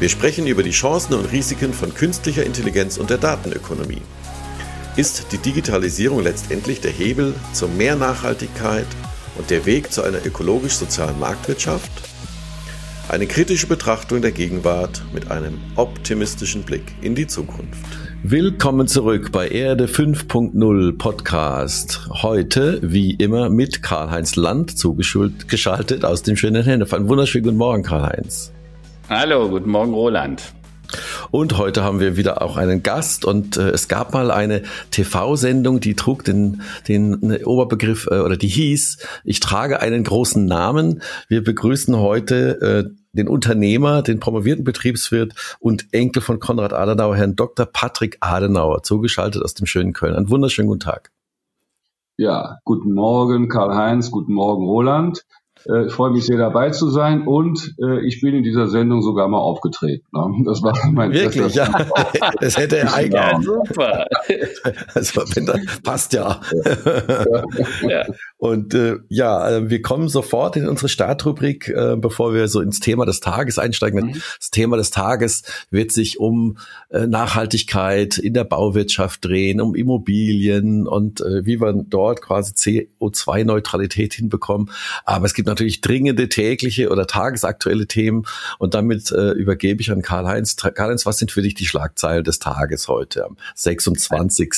Wir sprechen über die Chancen und Risiken von künstlicher Intelligenz und der Datenökonomie. Ist die Digitalisierung letztendlich der Hebel zu mehr Nachhaltigkeit und der Weg zu einer ökologisch-sozialen Marktwirtschaft? Eine kritische Betrachtung der Gegenwart mit einem optimistischen Blick in die Zukunft. Willkommen zurück bei Erde 5.0 Podcast. Heute, wie immer, mit Karl-Heinz Land zugeschaltet aus dem schönen Hennef. Einen wunderschönen guten Morgen, Karl-Heinz. Hallo, guten Morgen, Roland. Und heute haben wir wieder auch einen Gast und äh, es gab mal eine TV-Sendung, die trug den, den Oberbegriff äh, oder die hieß, ich trage einen großen Namen. Wir begrüßen heute äh, den Unternehmer, den promovierten Betriebswirt und Enkel von Konrad Adenauer, Herrn Dr. Patrick Adenauer, zugeschaltet aus dem schönen Köln. Einen wunderschönen guten Tag. Ja, guten Morgen Karl-Heinz, guten Morgen Roland. Äh, ich freue mich sehr dabei zu sein und äh, ich bin in dieser Sendung sogar mal aufgetreten. Ne? Das war mein Wirklich, ja. Das hätte er eigentlich. Ja, super. Also, wenn das passt ja. ja. Und äh, ja, äh, wir kommen sofort in unsere Startrubrik, äh, bevor wir so ins Thema des Tages einsteigen. Mhm. Das Thema des Tages wird sich um äh, Nachhaltigkeit in der Bauwirtschaft drehen, um Immobilien und äh, wie wir dort quasi CO2-Neutralität hinbekommen. Aber es gibt natürlich dringende tägliche oder tagesaktuelle Themen und damit äh, übergebe ich an Karl-Heinz. Karl-Heinz, was sind für dich die Schlagzeilen des Tages heute am 26.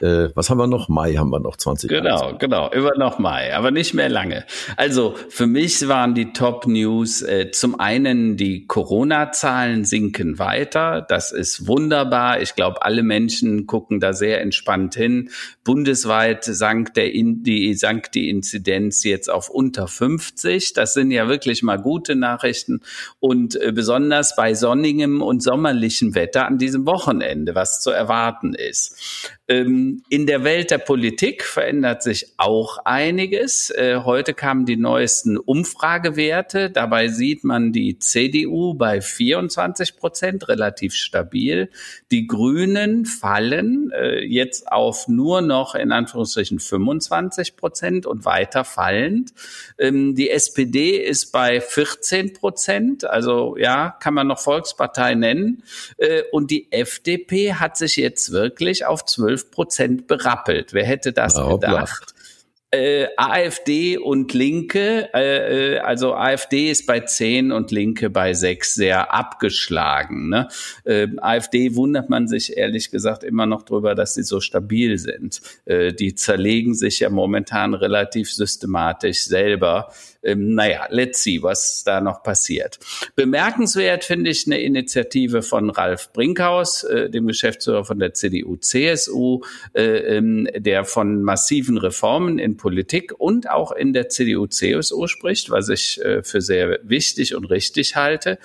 Äh, was haben wir noch? Mai haben wir noch 20. Genau, genau über noch Mai, aber nicht mehr lange. Also für mich waren die Top News äh, zum einen die Corona-Zahlen sinken weiter. Das ist wunderbar. Ich glaube, alle Menschen gucken da sehr entspannt hin. Bundesweit sank, der in, die, sank die Inzidenz jetzt auf unter 50. Das sind ja wirklich mal gute Nachrichten. Und äh, besonders bei sonnigem und sommerlichem Wetter an diesem Wochenende, was zu erwarten ist. Ähm, in der Welt der Politik verändert sich auch einiges. Äh, heute kamen die neuesten Umfragewerte. Dabei sieht man die CDU bei 24 Prozent, relativ stabil. Die Grünen fallen äh, jetzt auf nur noch in Anführungsstrichen 25 Prozent und weiter fallend. Ähm, die SPD ist bei 14 Prozent, also ja, kann man noch Volkspartei nennen. Äh, und die FDP hat sich jetzt wirklich auf 12 12 Prozent berappelt. Wer hätte das gedacht? Äh, AfD und Linke, äh, äh also AfD ist bei 10 und Linke bei 6 sehr abgeschlagen. Ne? Äh, AfD wundert man sich ehrlich gesagt immer noch drüber, dass sie so stabil sind. Äh, die zerlegen sich ja momentan relativ systematisch selber ähm, naja, let's see, was da noch passiert. Bemerkenswert finde ich eine Initiative von Ralf Brinkhaus, äh, dem Geschäftsführer von der CDU-CSU, äh, ähm, der von massiven Reformen in Politik und auch in der CDU-CSU spricht, was ich äh, für sehr wichtig und richtig halte.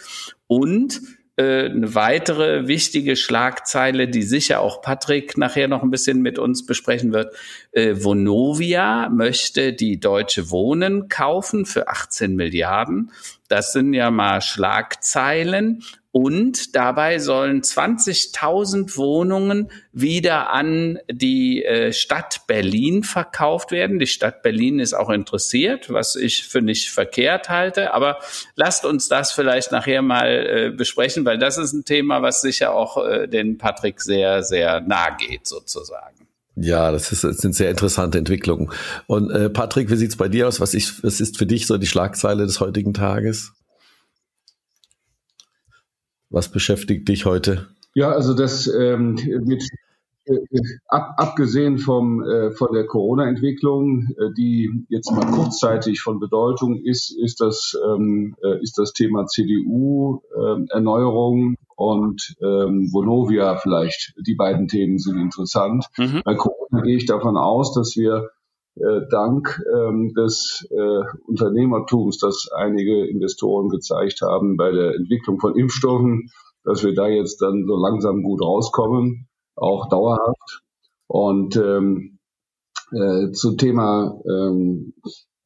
Und äh, eine weitere wichtige Schlagzeile, die sicher auch Patrick nachher noch ein bisschen mit uns besprechen wird. Äh, Vonovia möchte die Deutsche Wohnen kaufen für 18 Milliarden. Das sind ja mal Schlagzeilen. Und dabei sollen 20.000 Wohnungen wieder an die äh, Stadt Berlin verkauft werden. Die Stadt Berlin ist auch interessiert, was ich für nicht verkehrt halte. Aber lasst uns das vielleicht nachher mal äh, besprechen, weil das ist ein Thema, was sicher auch äh, den Patrick sehr, sehr nahe geht sozusagen. Ja, das, ist, das sind sehr interessante Entwicklungen. Und äh, Patrick, wie sieht's bei dir aus? Was, ich, was ist für dich so die Schlagzeile des heutigen Tages? Was beschäftigt dich heute? Ja, also das ähm, mit äh, ab, abgesehen vom, äh, von der Corona-Entwicklung, äh, die jetzt mal kurzzeitig von Bedeutung ist, ist das, ähm, äh, ist das Thema CDU, äh, Erneuerung und ähm, Vonovia vielleicht. Die beiden Themen sind interessant. Mhm. Bei Corona gehe ich davon aus, dass wir äh, dank ähm, des äh, Unternehmertums, das einige Investoren gezeigt haben bei der Entwicklung von Impfstoffen, dass wir da jetzt dann so langsam gut rauskommen, auch dauerhaft. Und ähm, äh, zum Thema ähm,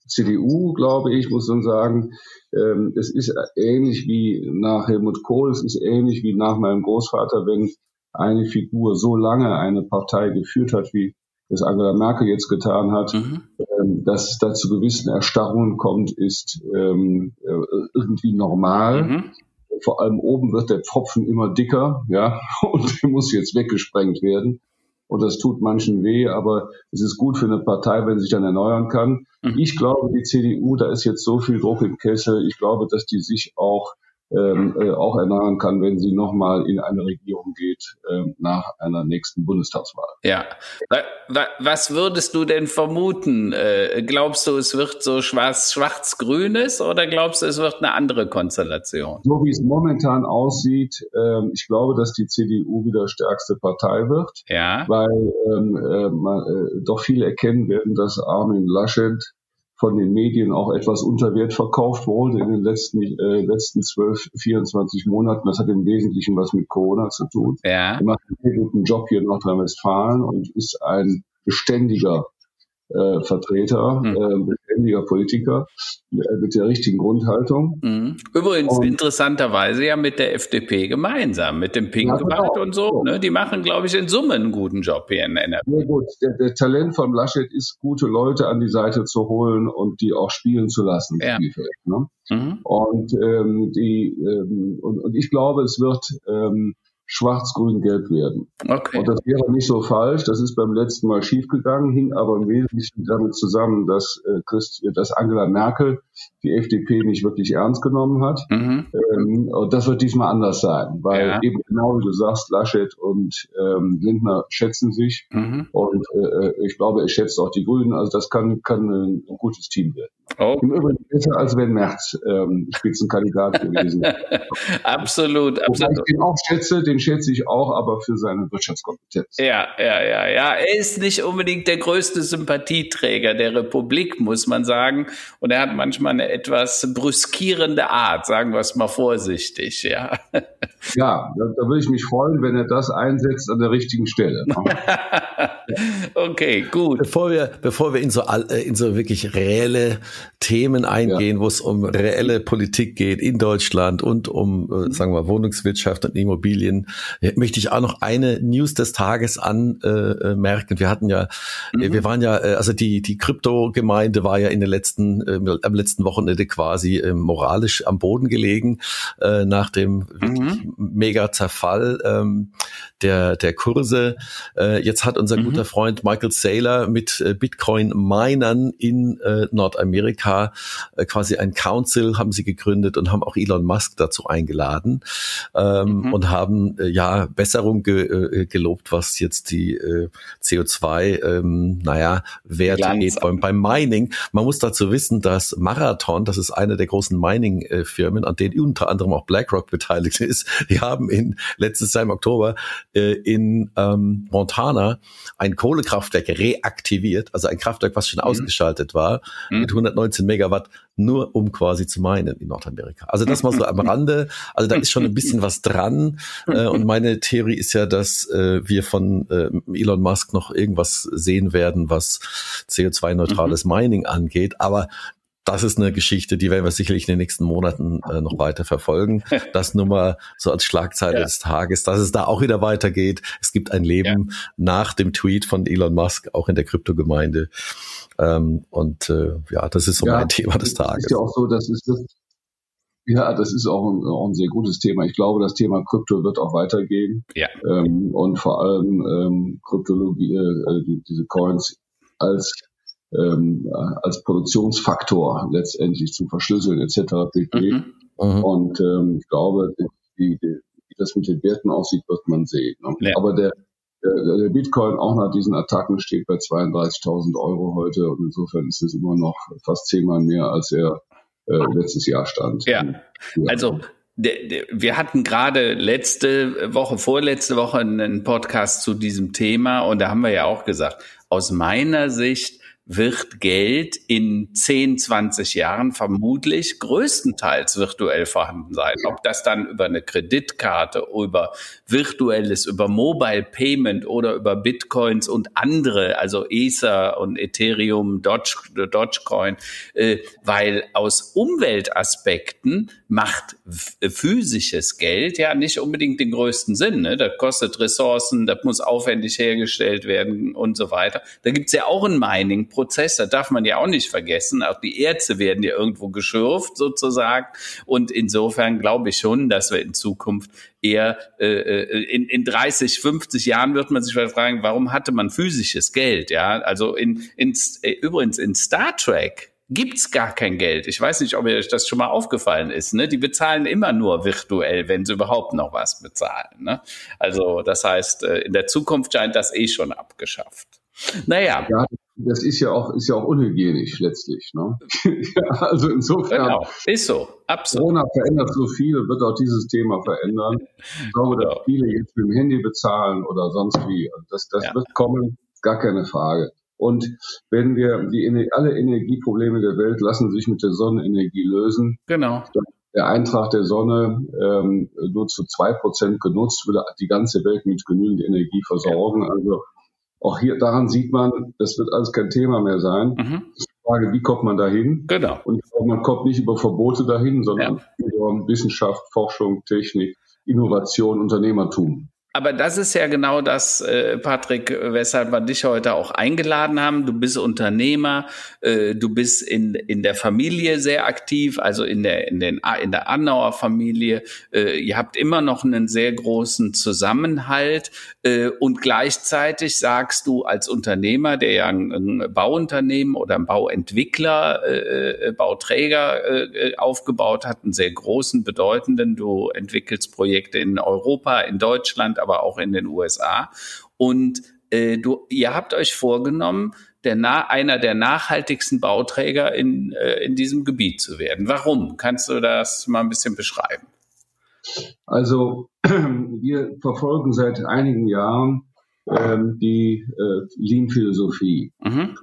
CDU, glaube ich, muss man sagen, ähm, es ist ähnlich wie nach Helmut Kohl, es ist ähnlich wie nach meinem Großvater, wenn eine Figur so lange eine Partei geführt hat, wie es Angela Merkel jetzt getan hat, mhm. ähm, dass es da zu gewissen Erstarrungen kommt, ist ähm, äh, irgendwie normal. Mhm vor allem oben wird der Pfropfen immer dicker, ja, und der muss jetzt weggesprengt werden. Und das tut manchen weh, aber es ist gut für eine Partei, wenn sie sich dann erneuern kann. Mhm. Ich glaube, die CDU, da ist jetzt so viel Druck im Kessel. Ich glaube, dass die sich auch ähm, äh, auch erneuern kann, wenn sie nochmal in eine Regierung geht äh, nach einer nächsten Bundestagswahl. Ja. Was würdest du denn vermuten? Äh, glaubst du, es wird so schwarz-grünes oder glaubst du, es wird eine andere Konstellation? So wie es momentan aussieht, äh, ich glaube, dass die CDU wieder stärkste Partei wird, ja. weil ähm, äh, man, äh, doch viele erkennen werden, dass Armin Laschet von den Medien auch etwas unter Wert verkauft wurde in den letzten, äh, letzten 12, 24 Monaten. Das hat im Wesentlichen was mit Corona zu tun. Ja. Er macht einen guten Job hier in Nordrhein-Westfalen und ist ein beständiger äh, Vertreter, mhm. Beständiger Politiker äh, mit der richtigen Grundhaltung. Mhm. Übrigens und, interessanterweise ja mit der FDP gemeinsam, mit dem Pinkbart ja, und so. Ne? Die machen, glaube ich, in Summe einen guten Job hier in NRW. Ja, gut. Der, der, Talent von Laschet ist, gute Leute an die Seite zu holen und die auch spielen zu lassen. Ja. Ne? Mhm. Und, ähm, die, ähm, und, und ich glaube, es wird ähm, schwarz-grün-gelb werden. Okay. Und das wäre nicht so falsch. Das ist beim letzten Mal schiefgegangen, hing aber im Wesentlichen damit zusammen, dass, äh, Christ, dass Angela Merkel die FDP nicht wirklich ernst genommen hat. Mhm. Ähm, und das wird diesmal anders sein, weil ja. eben genau wie du sagst, Laschet und ähm, Lindner schätzen sich. Mhm. Und äh, ich glaube, er schätzt auch die Grünen. Also das kann, kann ein, gutes Team werden. Oh. Im Übrigen besser, als wenn Merz ähm, Spitzenkandidat gewesen absolut, absolut. ich den auch schätze, den schätze ich auch, aber für seine Wirtschaftskompetenz. Ja, ja, ja, ja. Er ist nicht unbedingt der größte Sympathieträger der Republik, muss man sagen. Und er hat manchmal eine etwas brüskierende Art, sagen wir es mal vorsichtig, ja. Ja, da, da würde ich mich freuen, wenn er das einsetzt an der richtigen Stelle. okay, gut. Bevor wir, bevor wir in so, äh, in so wirklich reelle Themen eingehen, ja. wo es um reelle Politik geht in Deutschland und um, äh, mhm. sagen wir, Wohnungswirtschaft und Immobilien, äh, möchte ich auch noch eine News des Tages anmerken. wir hatten ja, mhm. wir waren ja, also die, die Kryptogemeinde war ja in den letzten, äh, am letzten Wochenende quasi äh, moralisch am Boden gelegen, äh, nach dem mhm. mega Zerfall ähm, der, der Kurse. Äh, jetzt hat unser mhm. guter Freund Michael Saylor mit äh, Bitcoin-Minern in äh, Nordamerika äh, quasi ein Council haben sie gegründet und haben auch Elon Musk dazu eingeladen ähm, mhm. und haben äh, ja Besserung ge, äh, gelobt, was jetzt die äh, CO2, ähm, naja, Werte geht beim, beim Mining. Man muss dazu wissen, dass Marathon, das ist eine der großen Mining-Firmen, an denen unter anderem auch BlackRock beteiligt ist, die haben in letztes Jahr im Oktober äh, in ähm, Montana ein Kohlekraftwerk reaktiviert, also ein Kraftwerk, was schon mhm. ausgeschaltet war, mhm. mit 119 Megawatt, nur um quasi zu meinen in Nordamerika. Also das mal so am Rande. Also da ist schon ein bisschen was dran. Äh, und meine Theorie ist ja, dass äh, wir von äh, Elon Musk noch irgendwas sehen werden, was CO2-neutrales mhm. Mining angeht. Aber das ist eine Geschichte, die werden wir sicherlich in den nächsten Monaten äh, noch weiter verfolgen. Das nur mal so als Schlagzeile ja. des Tages, dass es da auch wieder weitergeht. Es gibt ein Leben ja. nach dem Tweet von Elon Musk, auch in der Kryptogemeinde. Ähm, und äh, ja, das ist so ja, mein Thema des Tages. Ist ja auch so, das ist das, ja, das ist auch ein, auch ein sehr gutes Thema. Ich glaube, das Thema Krypto wird auch weitergehen. Ja. Ähm, und vor allem ähm, Kryptologie, äh, diese Coins als ähm, als Produktionsfaktor letztendlich zum Verschlüsseln etc. pp. Mhm. Mhm. Und ähm, ich glaube, die, wie das mit den Werten aussieht, wird man sehen. Ne? Ja. Aber der, der, der Bitcoin auch nach diesen Attacken steht bei 32.000 Euro heute und insofern ist es immer noch fast zehnmal mehr, als er äh, letztes Jahr stand. Ja, also wir hatten gerade letzte Woche, vorletzte Woche einen Podcast zu diesem Thema und da haben wir ja auch gesagt, aus meiner Sicht wird Geld in 10, 20 Jahren vermutlich größtenteils virtuell vorhanden sein. Ob das dann über eine Kreditkarte, über virtuelles, über Mobile Payment oder über Bitcoins und andere, also Ether und Ethereum, Doge, Dogecoin, äh, weil aus Umweltaspekten macht physisches Geld ja nicht unbedingt den größten Sinn. Ne? Das kostet Ressourcen, das muss aufwendig hergestellt werden und so weiter. Da gibt's ja auch ein Mining Prozess, das darf man ja auch nicht vergessen. Auch die Erze werden ja irgendwo geschürft sozusagen. Und insofern glaube ich schon, dass wir in Zukunft eher äh, äh in, in 30, 50 Jahren wird man sich fragen, warum hatte man physisches Geld? Ja, also in, in äh, übrigens in Star Trek gibt's gar kein Geld. Ich weiß nicht, ob euch das schon mal aufgefallen ist. Ne? Die bezahlen immer nur virtuell, wenn sie überhaupt noch was bezahlen. Ne? Also das heißt, äh, in der Zukunft scheint das eh schon abgeschafft. Naja. Ja, das ist ja auch, ist ja auch unhygienisch letztlich. Ne? also insofern. Genau, ist so, absolut. Corona verändert so viel, wird auch dieses Thema verändern. Ich glaube, dass genau. viele jetzt mit dem Handy bezahlen oder sonst wie. Das, das ja. wird kommen, gar keine Frage. Und wenn wir die alle Energieprobleme der Welt lassen sich mit der Sonnenenergie lösen. Genau. Der Eintrag der Sonne ähm, nur zu zwei Prozent genutzt, würde die ganze Welt mit genügend Energie versorgen. Ja. Also auch hier daran sieht man, das wird alles kein Thema mehr sein. Mhm. Die Frage, wie kommt man dahin? Genau. Und glaube, man kommt nicht über Verbote dahin, sondern ja. über Wissenschaft, Forschung, Technik, Innovation, Unternehmertum. Aber das ist ja genau das, äh, Patrick, weshalb wir dich heute auch eingeladen haben. Du bist Unternehmer, äh, du bist in, in der Familie sehr aktiv, also in der, in den, in der Annauer Familie. Äh, ihr habt immer noch einen sehr großen Zusammenhalt äh, und gleichzeitig sagst du als Unternehmer, der ja ein, Bauunternehmen oder ein Bauentwickler, äh, äh Bauträger äh, aufgebaut hat, einen sehr großen, bedeutenden, du entwickelst Projekte in Europa, in Deutschland, aber auch in den USA. Und äh, du, ihr habt euch vorgenommen, der na, einer der nachhaltigsten Bauträger in, äh, in diesem Gebiet zu werden. Warum? Kannst du das mal ein bisschen beschreiben? Also wir verfolgen seit einigen Jahren ähm, die äh, Lean-Philosophie. Mhm.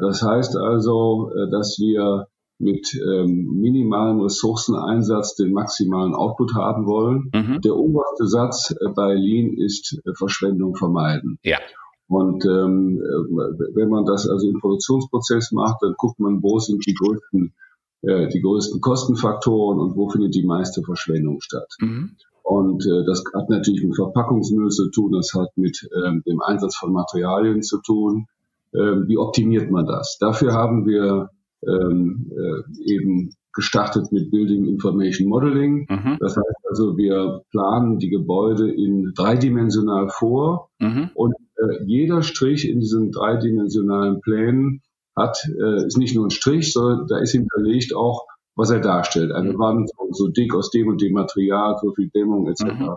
Das heißt also, äh, dass wir mit ähm, minimalem Ressourceneinsatz den maximalen Output haben wollen. Mhm. Der oberste Satz äh, bei Lean ist äh, Verschwendung vermeiden. Ja. Und ähm, äh, wenn man das also im Produktionsprozess macht, dann guckt man, wo sind die größten, äh, die größten Kostenfaktoren und wo findet die meiste Verschwendung statt. Mhm. Und äh, das hat natürlich mit Verpackungsmüll zu tun, das hat mit ähm, dem Einsatz von Materialien zu tun. Ähm, wie optimiert man das? Dafür haben wir ähm, äh, eben gestartet mit Building Information Modeling. Mhm. Das heißt also, wir planen die Gebäude in dreidimensional vor mhm. und äh, jeder Strich in diesen dreidimensionalen Plänen hat, äh, ist nicht nur ein Strich, sondern da ist hinterlegt auch, was er darstellt. Eine mhm. Wand so, dick aus dem und dem Material, so viel Dämmung etc. Mhm.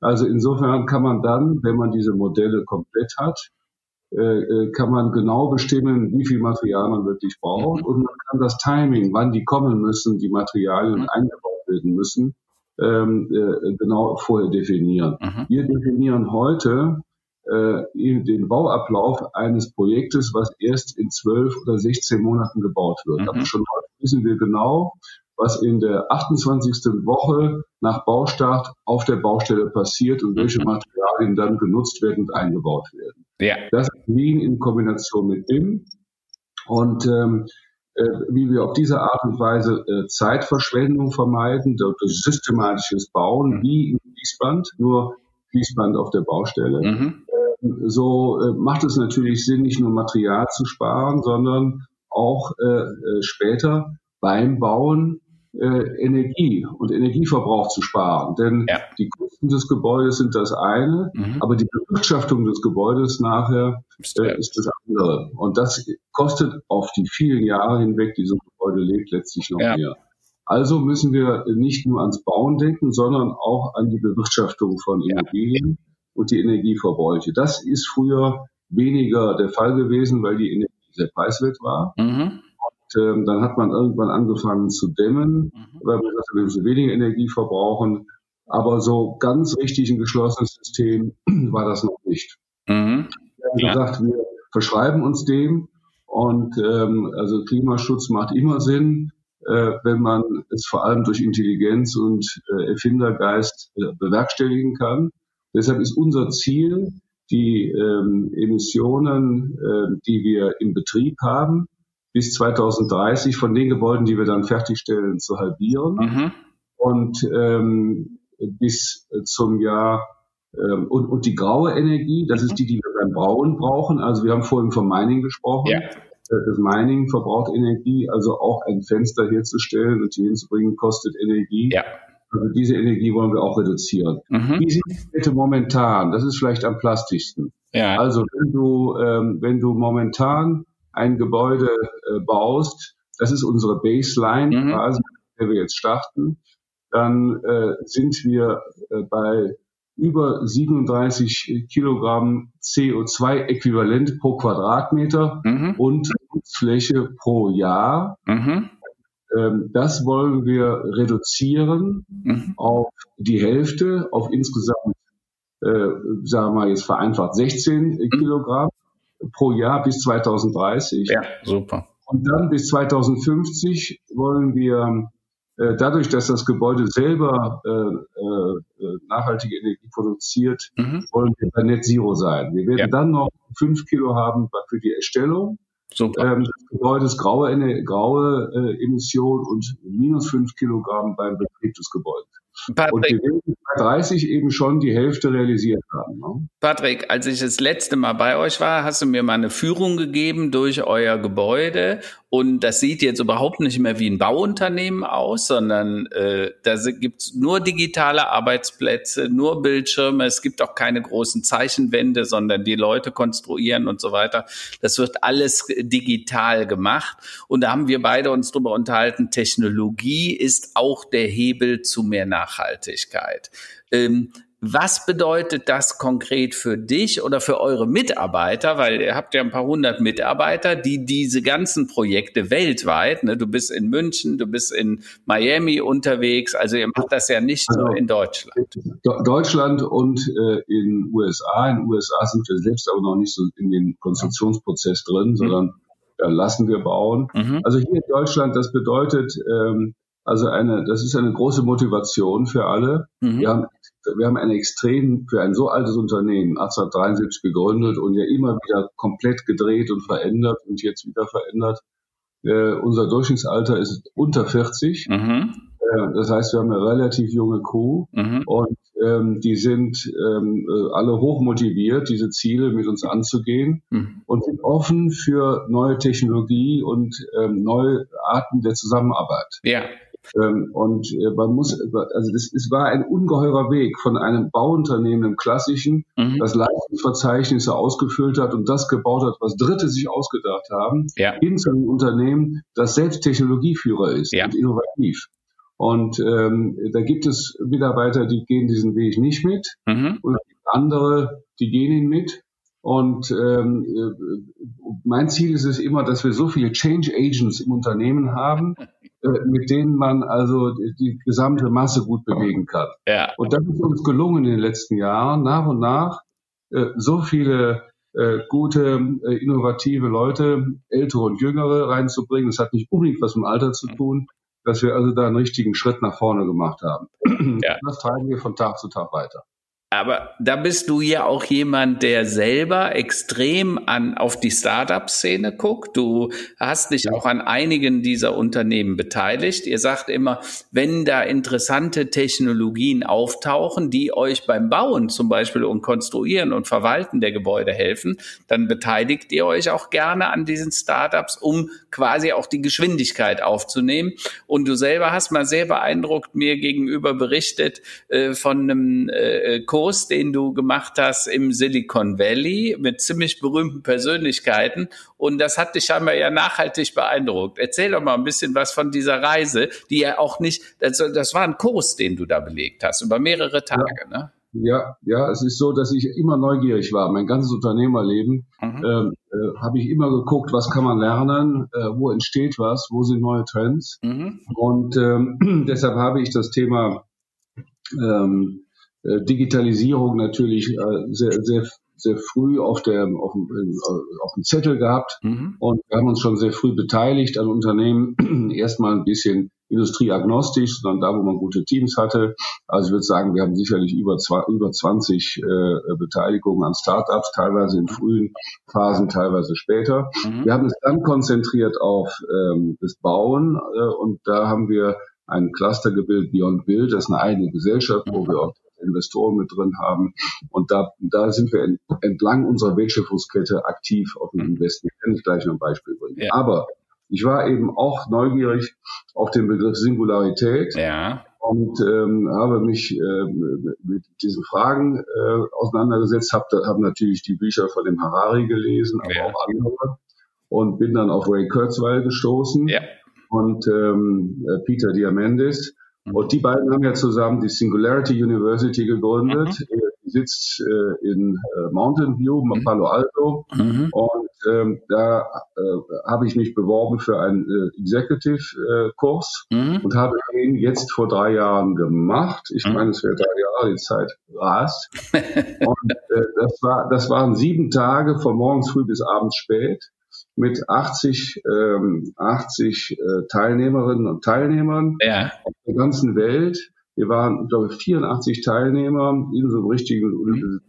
Also insofern kann man dann, wenn man diese Modelle komplett hat, kann man genau bestimmen, wie viel Material man wirklich braucht. Mhm. Und man kann das Timing, wann die kommen müssen, die Materialien mhm. eingebaut werden müssen, ähm, äh, genau vorher definieren. Mhm. Wir definieren heute äh, den Bauablauf eines Projektes, was erst in zwölf oder 16 Monaten gebaut wird. Mhm. Aber schon heute wissen wir genau, was in der 28. Woche nach Baustart auf der Baustelle passiert und welche mhm. Materialien dann genutzt werden und eingebaut werden. Ja. Das ist Lean in Kombination mit BIM. Und ähm, äh, wie wir auf diese Art und Weise äh, Zeitverschwendung vermeiden, durch systematisches Bauen, mhm. wie im Fließband, nur Fließband auf der Baustelle. Mhm. Ähm, so äh, macht es natürlich Sinn, nicht nur Material zu sparen, sondern auch äh, äh später beim Bauen äh, Energie und Energieverbrauch zu sparen. Denn ja. die Kosten des Gebäudes sind das eine, mhm. aber die Bewirtschaftung des Gebäudes nachher äh, ist das andere. Und das kostet auf die vielen Jahre hinweg, die so ein Gebäude lebt, letztlich noch ja. mehr. Also müssen wir nicht nur ans Bauen denken, sondern auch an die Bewirtschaftung von Immobilien ja. und die Energieverbräuche. Das ist früher weniger der Fall gewesen, weil die Energie sehr preiswert war. Mhm. Ähm, dann hat man irgendwann angefangen zu dämmen, mhm. weil man sagte, wir müssen weniger Energie verbrauchen. Aber so ganz richtig ein geschlossenes System war das noch nicht. Mhm. Wir haben ja. gesagt, wir verschreiben uns dem und ähm, also Klimaschutz macht immer Sinn, äh, wenn man es vor allem durch Intelligenz und äh, Erfindergeist äh, bewerkstelligen kann. Deshalb ist unser Ziel, die ähm, Emissionen, äh, die wir im Betrieb haben, bis 2030 von den Gebäuden, die wir dann fertigstellen, zu halbieren. Mhm. Und ähm, bis zum Jahr ähm, und, und die graue Energie, das ist die, die wir beim Brauen brauchen. Also wir haben vorhin vom Mining gesprochen. Ja. Äh, das Mining verbraucht Energie, also auch ein Fenster herzustellen und hier hinzubringen, kostet Energie. Ja. Also diese Energie wollen wir auch reduzieren. Mhm. Wie sieht es bitte momentan? Das ist vielleicht am plastischsten. Ja. Also wenn du, ähm, wenn du momentan ein Gebäude äh, baust, das ist unsere Baseline mhm. quasi, mit der wir jetzt starten, dann äh, sind wir äh, bei über 37 Kilogramm CO2-Äquivalent pro Quadratmeter mhm. und Fläche pro Jahr. Mhm. Ähm, das wollen wir reduzieren mhm. auf die Hälfte, auf insgesamt, äh, sagen wir jetzt vereinfacht 16 mhm. Kilogramm pro Jahr bis 2030. Ja, super. Und dann bis 2050 wollen wir äh, dadurch, dass das Gebäude selber äh, äh, nachhaltige Energie produziert, mhm. wollen wir bei Net Zero sein. Wir werden ja. dann noch fünf Kilo haben für die Erstellung. Super. Ähm, das Gebäude ist graue, graue äh, Emission und minus fünf Kilogramm beim Betrieb des Gebäudes. Patrick, und wir werden bei 30 eben schon die Hälfte realisiert haben. Ne? Patrick, als ich das letzte Mal bei euch war, hast du mir mal eine Führung gegeben durch euer Gebäude und das sieht jetzt überhaupt nicht mehr wie ein Bauunternehmen aus, sondern äh, da gibt's nur digitale Arbeitsplätze, nur Bildschirme, es gibt auch keine großen Zeichenwände, sondern die Leute konstruieren und so weiter. Das wird alles digital gemacht und da haben wir beide uns drüber unterhalten, Technologie ist auch der Hebel zu mehr Nachhaltigkeit. Ähm, was bedeutet das konkret für dich oder für eure Mitarbeiter? Weil ihr habt ja ein paar hundert Mitarbeiter, die diese ganzen Projekte weltweit, ne, du bist in München, du bist in Miami unterwegs, also ihr macht das ja nicht also, nur in Deutschland. Deutschland und äh, in USA. In USA sind wir selbst aber noch nicht so in den Konstruktionsprozess drin, mhm. sondern äh, lassen wir bauen. Mhm. Also hier in Deutschland, das bedeutet, ähm, also eine, das ist eine große Motivation für alle. Mhm. Wir haben wir haben ein extrem, für ein so altes Unternehmen, 1873 gegründet und ja immer wieder komplett gedreht und verändert und jetzt wieder verändert. Äh, unser Durchschnittsalter ist unter 40. Mhm. Äh, das heißt, wir haben eine relativ junge Crew mhm. und ähm, die sind ähm, äh, alle hoch motiviert, diese Ziele mit uns anzugehen mhm. und sind offen für neue Technologie und ähm, neue Arten der Zusammenarbeit. Ja. Ähm, und äh, man muss, also das, es war ein ungeheurer Weg von einem Bauunternehmen im klassischen, mhm. das Leistungsverzeichnisse ausgefüllt hat und das gebaut hat, was Dritte sich ausgedacht haben, ja. hin zu einem Unternehmen, das selbst Technologieführer ist ja. und innovativ. Und ähm, da gibt es Mitarbeiter, die gehen diesen Weg nicht mit mhm. und andere, die gehen ihn mit. Und ähm, äh, mein Ziel ist es immer, dass wir so viele Change Agents im Unternehmen haben, mit denen man also die gesamte Masse gut bewegen kann. Ja. Und das ist uns gelungen in den letzten Jahren, nach und nach äh, so viele äh, gute, äh, innovative Leute, ältere und jüngere reinzubringen. Das hat nicht unbedingt was mit dem Alter zu tun, dass wir also da einen richtigen Schritt nach vorne gemacht haben. Ja. Das treiben wir von Tag zu Tag weiter. Aber da bist du ja auch jemand, der selber extrem an, auf die Startup-Szene guckt. Du hast dich auch an einigen dieser Unternehmen beteiligt. Ihr sagt immer, wenn da interessante Technologien auftauchen, die euch beim Bauen zum Beispiel und Konstruieren und Verwalten der Gebäude helfen, dann beteiligt ihr euch auch gerne an diesen Startups, um quasi auch die Geschwindigkeit aufzunehmen. Und du selber hast mal sehr beeindruckt mir gegenüber berichtet äh, von einem äh, Kurs, den du gemacht hast im Silicon Valley mit ziemlich berühmten Persönlichkeiten. Und das hat dich scheinbar ja nachhaltig beeindruckt. Erzähl doch mal ein bisschen was von dieser Reise, die ja auch nicht, also das war ein Kurs, den du da belegt hast, über mehrere Tage, ja. ne? Ja, ja, es ist so, dass ich immer neugierig war. Mein ganzes Unternehmerleben mhm. ähm, äh, habe ich immer geguckt, was kann man lernen, äh, wo entsteht was, wo sind neue Trends. Mhm. Und ähm, deshalb habe ich das Thema ähm, äh, Digitalisierung natürlich äh, sehr, sehr, sehr früh auf, der, auf, dem, äh, auf dem Zettel gehabt mhm. und wir haben uns schon sehr früh beteiligt an Unternehmen, erstmal ein bisschen industrieagnostisch, sondern da, wo man gute Teams hatte. Also ich würde sagen, wir haben sicherlich über, zwei, über 20 äh, Beteiligungen an Startups, teilweise in frühen Phasen, teilweise später. Mhm. Wir haben es dann konzentriert auf ähm, das Bauen äh, und da haben wir ein Cluster gebildet, Beyond Build, das ist eine eigene Gesellschaft, wo wir auch Investoren mit drin haben. Und da, da sind wir entlang unserer Wertschöpfungskette aktiv auf dem Investment. Kann ich gleich noch ein Beispiel bringen. Ja. Aber ich war eben auch neugierig auf den Begriff Singularität. Ja. Und ähm, habe mich äh, mit diesen Fragen äh, auseinandergesetzt, habe hab natürlich die Bücher von dem Harari gelesen, aber ja. auch andere. Und bin dann auf Ray Kurzweil gestoßen ja. und ähm, äh, Peter Diamandis. Und die beiden haben ja zusammen die Singularity University gegründet. Mhm. Die sitzt äh, in äh, Mountain View, mhm. Palo Alto. Mhm. Und ähm, da äh, habe ich mich beworben für einen äh, Executive-Kurs mhm. und habe den jetzt vor drei Jahren gemacht. Ich mhm. meine, es wäre drei Jahre, die Zeit rast. und äh, das, war, das waren sieben Tage von morgens früh bis abends spät mit 80, ähm, 80 äh, Teilnehmerinnen und Teilnehmern ja. aus der ganzen Welt. Wir waren, glaube ich, 84 Teilnehmer in so einem richtigen, mhm.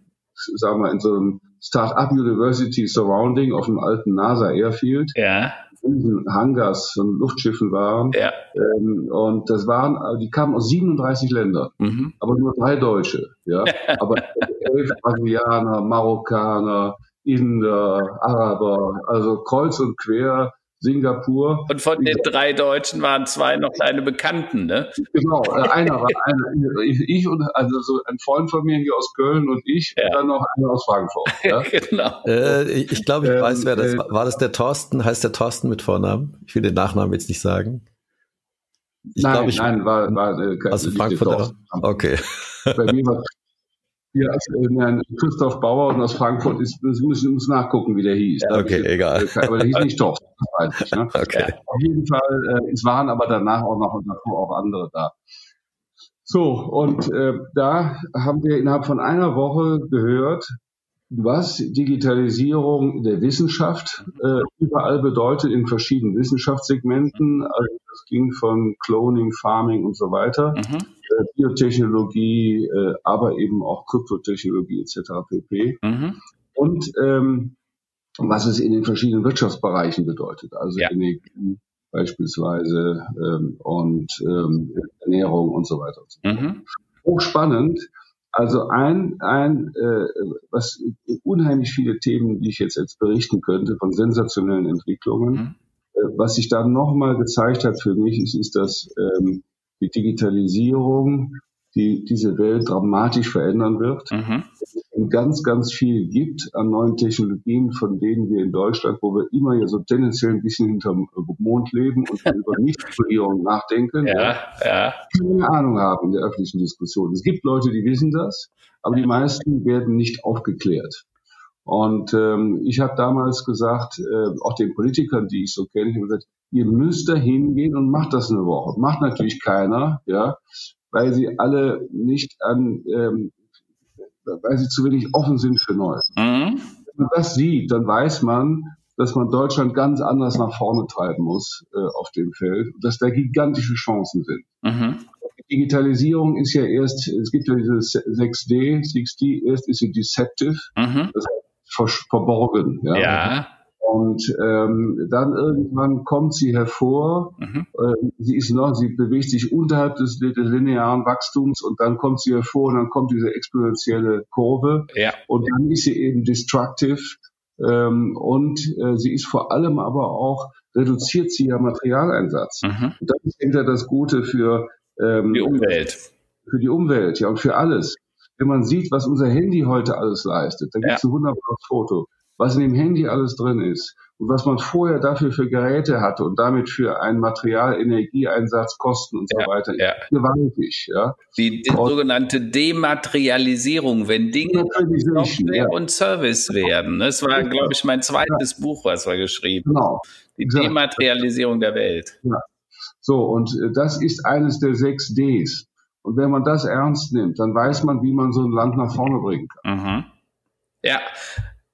sagen wir, in so einem Startup University Surrounding auf dem alten NASA Airfield. Ja. In Hangars von Luftschiffen waren. Ja. Ähm, und das waren, die kamen aus 37 Ländern, mhm. aber nur drei Deutsche. Ja. aber elf Brasilianer, Marokkaner, Inder, Araber, also kreuz und quer Singapur. Und von den drei Deutschen waren zwei noch deine Bekannten, ne? Genau, äh, einer war einer, ich und also so ein Freund von mir hier aus Köln und ich ja. und dann noch einer aus Frankfurt. Ja? genau. Äh, ich glaube, ich ähm, weiß, wer das äh, war. War das der Thorsten? Heißt der Thorsten mit Vornamen? Ich will den Nachnamen jetzt nicht sagen. Ich nein, glaube, ich, nein, war, war äh, also Frankfurt. Okay. Bei mir war ja, also, äh, Christoph Bauer und aus Frankfurt ist, müssen uns nachgucken, wie der hieß. Ja, okay, ich, egal. Aber der hieß nicht das weiß ich. Ne? Okay. Auf jeden Fall, äh, es waren aber danach auch noch auch andere da. So, und äh, da haben wir innerhalb von einer Woche gehört, was Digitalisierung der Wissenschaft äh, überall bedeutet in verschiedenen Wissenschaftssegmenten. Also das ging von Cloning, Farming und so weiter, mhm. Äh, Biotechnologie, äh, aber eben auch Kryptotechnologie etc. pp. Mhm. Und ähm, was es in den verschiedenen Wirtschaftsbereichen bedeutet, also ja. Energie beispielsweise ähm, und ähm, Ernährung und so weiter. Und so Mhm. Hochspannend. Also ein, ein äh, was unheimlich viele Themen, die ich jetzt jetzt berichten könnte, von sensationellen Entwicklungen. Mhm. Äh, was sich dann nochmal gezeigt hat für mich, ist, ist dass ähm, die Digitalisierung die diese Welt dramatisch verändern wird. Mhm. Es ganz, ganz viel gibt an neuen Technologien, von denen wir in Deutschland, wo wir immer ja so tendenziell ein bisschen hinterm Mond leben und über Nichtregierung nachdenken, ja, ja. keine Ahnung haben in der öffentlichen Diskussion. Es gibt Leute, die wissen das, aber die meisten werden nicht aufgeklärt. Und ähm, ich habe damals gesagt, äh, auch den Politikern, die ich so kenne, ich habe gesagt, ihr müsst da hingehen und macht das eine Woche. Macht natürlich keiner, ja weil sie alle nicht an, ähm, weil sie zu wenig offen sind für Neues. Mhm. Wenn man das sieht, dann weiß man, dass man Deutschland ganz anders nach vorne treiben muss äh, auf dem Feld, dass da gigantische Chancen sind. Mhm. Digitalisierung ist ja erst, es gibt ja dieses 6D, 6D, erst ist sie deceptive, mhm. das heißt verborgen. Ja. ja. Und ähm, dann irgendwann kommt sie hervor. Mhm. Äh, sie ist noch, sie bewegt sich unterhalb des, des, linearen Wachstums und dann kommt sie hervor und dann kommt diese exponentielle Kurve. Ja. Und dann ist sie eben destructive. Ähm, und äh, sie ist vor allem aber auch, reduziert sie ja Materialeinsatz. Mhm. Und das ist hinter das Gute für ähm, die Umwelt. Für die Umwelt, ja, und für alles. wenn man sieht, was unser Handy heute alles leistet, da gibt es ja. ein wunderbares Foto, was in dem Handy alles drin ist und was man vorher dafür für Geräte hatte und damit für einen Material, Energieeinsatz, Kosten und so ja, weiter, ja. gewaltig. Ja. Die, die sogenannte Dematerialisierung, wenn Dinge Software ja. und Service werden. Das war, glaube ich, mein zweites Buch, was wir geschrieben Genau. Die Dematerialisierung der Welt. Ja. So, und äh, das ist eines der sechs Ds. Und wenn man das ernst nimmt, dann weiß man, wie man so ein Land nach vorne bringen kann. Mhm. Ja,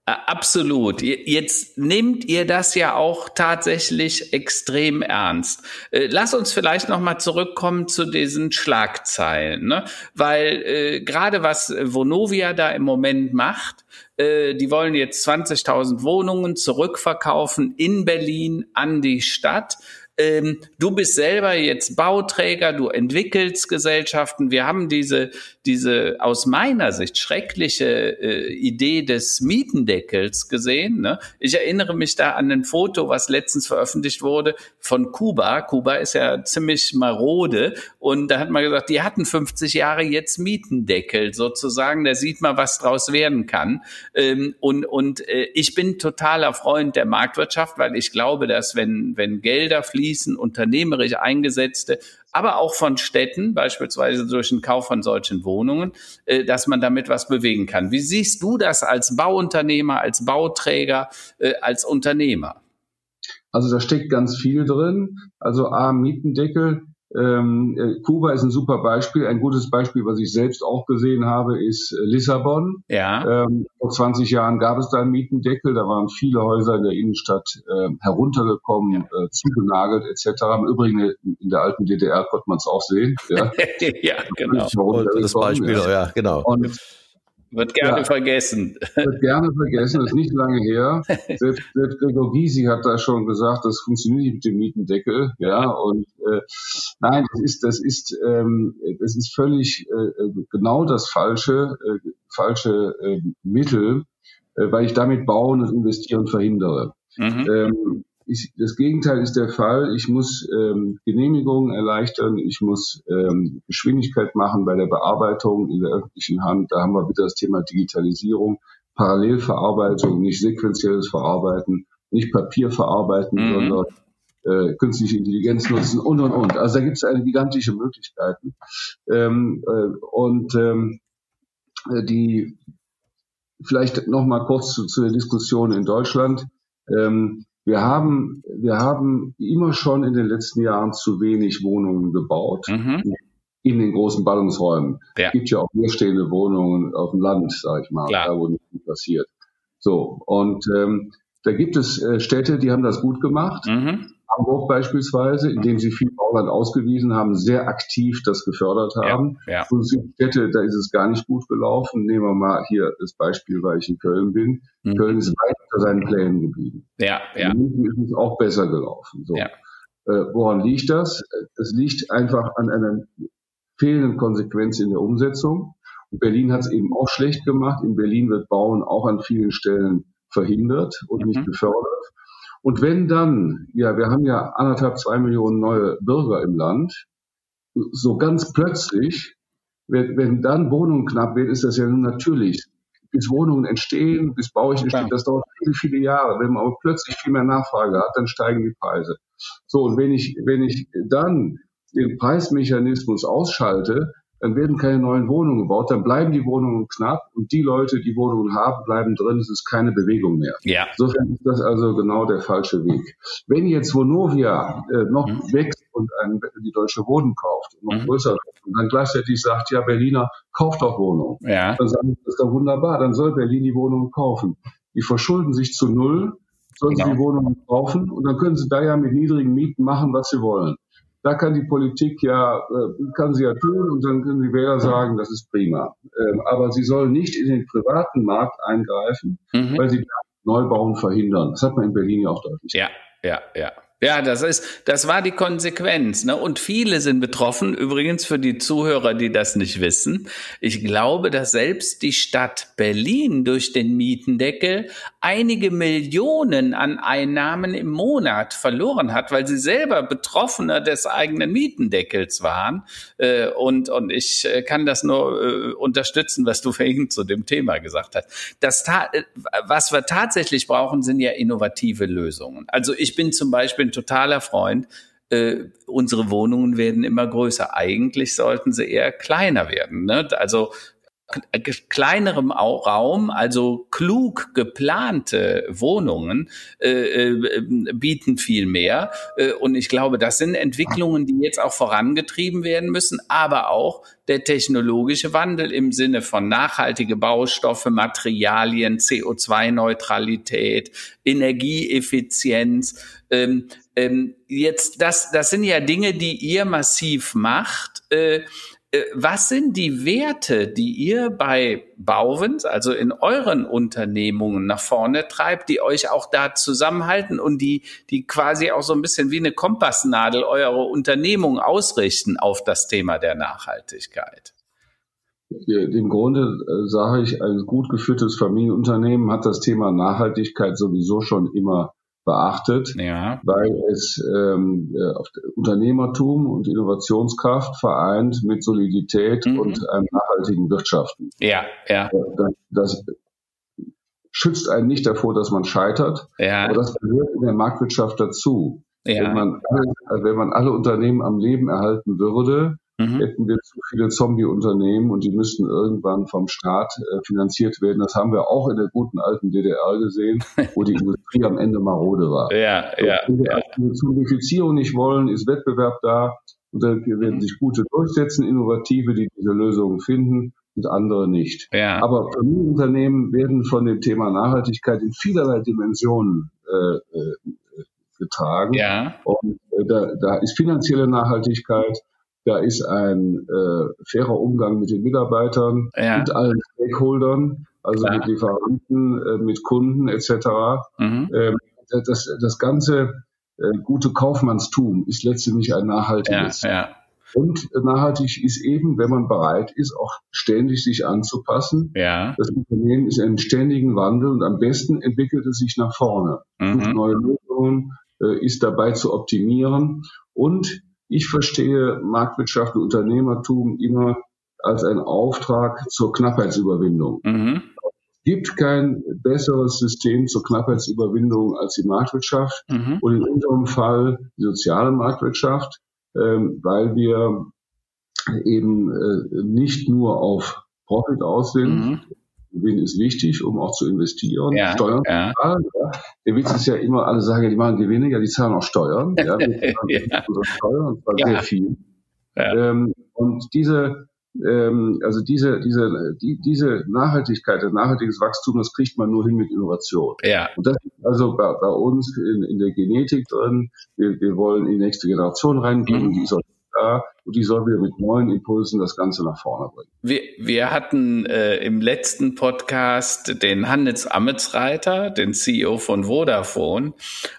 Absolut. Jetzt nehmt ihr das ja auch tatsächlich extrem ernst. Äh, lass uns vielleicht noch mal zurückkommen zu diesen Schlagzeilen, ne? weil äh, gerade was Vonovia da im Moment macht, äh, die wollen jetzt 20.000 Wohnungen zurückverkaufen in Berlin an die Stadt ähm, du bist selber jetzt Bauträger, du entwickelst Gesellschaften. Wir haben diese, diese aus meiner Sicht schreckliche äh, Idee des Mietendeckels gesehen. Ne? Ich erinnere mich da an ein Foto, was letztens veröffentlicht wurde von Kuba. Kuba ist ja ziemlich marode und da hat man gesagt, die hatten 50 Jahre jetzt Mietendeckel sozusagen. Da sieht man, was draus werden kann. Ähm, und und äh, ich bin totaler Freund der Marktwirtschaft, weil ich glaube, dass wenn, wenn Gelder fließen, fließen, unternehmerisch eingesetzte, aber auch von Städten, beispielsweise durch den Kauf von solchen Wohnungen, äh, dass man damit was bewegen kann. Wie siehst du das als Bauunternehmer, als Bauträger, äh, als Unternehmer? Also da steckt ganz viel drin. Also A, Mietendeckel, ähm, äh, Kuba ist ein super Beispiel. Ein gutes Beispiel, was ich selbst auch gesehen habe, ist äh, Lissabon. Ja. Ähm, vor 20 Jahren gab es da einen Mietendeckel. Da waren viele Häuser in der Innenstadt äh, heruntergekommen, äh, zugenagelt etc. Im Übrigen in der alten DDR konnte man es auch sehen. Ja, ja genau. Das Beispiel, ja, ja genau. Und wird gerne ja, vergessen. Wird gerne vergessen, das ist nicht lange her. Selbst, selbst Gregor Gysi hat da schon gesagt, das funktioniert nicht mit dem Mietendeckel. Ja, und äh, nein, das ist, das ist, ähm, das ist völlig äh, genau das falsche, äh, falsche äh, Mittel, äh, weil ich damit Bauen und Investieren verhindere. Mhm. Ähm, ich, das Gegenteil ist der Fall. Ich muss ähm, Genehmigungen erleichtern, ich muss ähm, Geschwindigkeit machen bei der Bearbeitung in der öffentlichen Hand. Da haben wir wieder das Thema Digitalisierung, Parallelverarbeitung, nicht sequenzielles Verarbeiten, nicht Papier verarbeiten, mhm. sondern äh, künstliche Intelligenz nutzen und und und. Also da gibt es eine gigantische Möglichkeiten. Ähm, äh, und ähm, die vielleicht noch mal kurz zu, zu der Diskussion in Deutschland. Ähm, wir haben, wir haben immer schon in den letzten Jahren zu wenig Wohnungen gebaut. Mhm. In den großen Ballungsräumen. Ja. Es gibt ja auch leerstehende Wohnungen auf dem Land, sage ich mal, Klar. da wo nichts passiert. So, und ähm, da gibt es äh, Städte, die haben das gut gemacht. Mhm. Hamburg beispielsweise, indem sie viel Bauland ausgewiesen haben, sehr aktiv das gefördert haben. Ja, ja. Und Städte, da ist es gar nicht gut gelaufen. Nehmen wir mal hier das Beispiel, weil ich in Köln bin. Mhm. Köln ist weit unter seinen Plänen geblieben. Ja, ja. In ist es auch besser gelaufen. So. Ja. Äh, woran liegt das? Es liegt einfach an einer fehlenden Konsequenz in der Umsetzung. Und Berlin hat es eben auch schlecht gemacht. In Berlin wird Bauen auch an vielen Stellen verhindert und mhm. nicht gefördert. Und wenn dann, ja, wir haben ja anderthalb, zwei Millionen neue Bürger im Land, so ganz plötzlich, wenn, wenn dann Wohnungen knapp wird, ist das ja nun natürlich. Bis Wohnungen entstehen, bis Bauig entsteht, das dauert viele, viele Jahre. Wenn man aber plötzlich viel mehr Nachfrage hat, dann steigen die Preise. So, und wenn ich, wenn ich dann den Preismechanismus ausschalte, dann werden keine neuen Wohnungen gebaut, dann bleiben die Wohnungen knapp und die Leute, die Wohnungen haben, bleiben drin, es ist keine Bewegung mehr. Ja. Insofern ist das also genau der falsche Weg. Wenn jetzt Vonovia äh, noch mhm. wächst und ein, die Deutsche Wohnen kauft und noch mhm. größer wird und dann gleichzeitig sagt, ja, Berliner, kauft doch Wohnungen, ja. dann sagen wir, das ist doch wunderbar, dann soll Berlin die Wohnungen kaufen. Die verschulden sich zu null, sollen genau. sie die Wohnungen kaufen und dann können sie da ja mit niedrigen Mieten machen, was sie wollen. Da kann die Politik ja, äh, kann sie ja tun und dann können die Wähler sagen, das ist prima. Ähm, aber sie soll nicht in den privaten Markt eingreifen, mhm. weil sie Neubauen verhindern. Das hat man in Berlin ja auch deutlich. Ja, ja, ja. Ja, das ist, das war die Konsequenz. Ne? Und viele sind betroffen. Übrigens für die Zuhörer, die das nicht wissen. Ich glaube, dass selbst die Stadt Berlin durch den Mietendeckel einige Millionen an Einnahmen im Monat verloren hat, weil sie selber Betroffener des eigenen Mietendeckels waren. Äh, und, und ich äh, kann das nur äh, unterstützen, was du vorhin zu dem Thema gesagt hast. Das, was wir tatsächlich brauchen, sind ja innovative Lösungen. Also ich bin zum Beispiel ein totaler Freund. Äh, unsere Wohnungen werden immer größer. Eigentlich sollten sie eher kleiner werden. Ne? Also äh, kleinerem Raum, also klug geplante Wohnungen äh, äh, bieten viel mehr. Äh, und ich glaube, das sind Entwicklungen, die jetzt auch vorangetrieben werden müssen, aber auch der technologische Wandel im Sinne von nachhaltige Baustoffe, Materialien, CO2-Neutralität, Energieeffizienz. Ähm, ähm, jetzt, das, das sind ja Dinge, die ihr massiv macht. Äh, äh, was sind die Werte, die ihr bei Bauwens, also in euren Unternehmungen nach vorne treibt, die euch auch da zusammenhalten und die, die quasi auch so ein bisschen wie eine Kompassnadel eure Unternehmung ausrichten auf das Thema der Nachhaltigkeit? Im Grunde äh, sage ich, ein gut geführtes Familienunternehmen hat das Thema Nachhaltigkeit sowieso schon immer beachtet, ja. weil es ähm, äh, Unternehmertum und Innovationskraft vereint mit Solidität mhm. und einem nachhaltigen Wirtschaften. Ja, ja. Das, das, schützt einen nicht davor, dass man scheitert, ja. aber das gehört in der Marktwirtschaft dazu. Ja. Wenn, man alle, wenn man alle Unternehmen am Leben erhalten würde, mhm. hätten wir zu viele Zombie-Unternehmen und die müssten irgendwann vom Staat äh, finanziert werden. Das haben wir auch in der guten alten DDR gesehen, wo die Industrie am Ende marode war. Ja, so, ja, wenn wir ja. die Zunifizierung nicht wollen, ist Wettbewerb da und dann werden mhm. sich gute durchsetzen, Innovative, die diese Lösungen finden und andere nicht. Ja. Aber Familienunternehmen werden von dem Thema Nachhaltigkeit in vielerlei Dimensionen äh, äh, getragen. Ja. Und äh, da, da ist finanzielle Nachhaltigkeit, da ist ein äh, fairer Umgang mit den Mitarbeitern, ja. mit allen Stakeholdern, also Klar. mit Lieferanten, äh, mit Kunden etc. Mhm. Ähm, das, das ganze äh, gute Kaufmannstum ist letztendlich ein nachhaltiges. Ja, ja. Und nachhaltig ist eben, wenn man bereit ist, auch ständig sich anzupassen. Ja. Das Unternehmen ist in ständigen Wandel und am besten entwickelt es sich nach vorne. Mhm. neue Lösungen, äh, ist dabei zu optimieren und ich verstehe Marktwirtschaft und Unternehmertum immer als einen Auftrag zur Knappheitsüberwindung. Mhm. Es gibt kein besseres System zur Knappheitsüberwindung als die Marktwirtschaft mhm. und in unserem Fall die soziale Marktwirtschaft, ähm, weil wir eben äh, nicht nur auf Profit aus sind, mhm. Gewinn ist wichtig, um auch zu investieren. Ja, Steuern ja. zahlen. Ja. Der Witz ist ja immer, alle sagen, die machen Gewinne, ja, die zahlen auch Steuern. Ja, wir zahlen ja. Steuern, und zwar ja. sehr viel. Ja. Ähm, und diese, ähm, also diese, diese, die, diese Nachhaltigkeit, das nachhaltiges Wachstum, das kriegt man nur hin mit Innovation. Ja. Und das ist also bei, bei uns in, in der Genetik drin. Wir, wir wollen in die nächste Generation reinbringen, mhm. die soll da und die soll wieder mit neuen Impulsen das Ganze nach vorne bringen. Wir, wir hatten äh, im letzten Podcast den Hannes Ametsreiter, den CEO von Vodafone,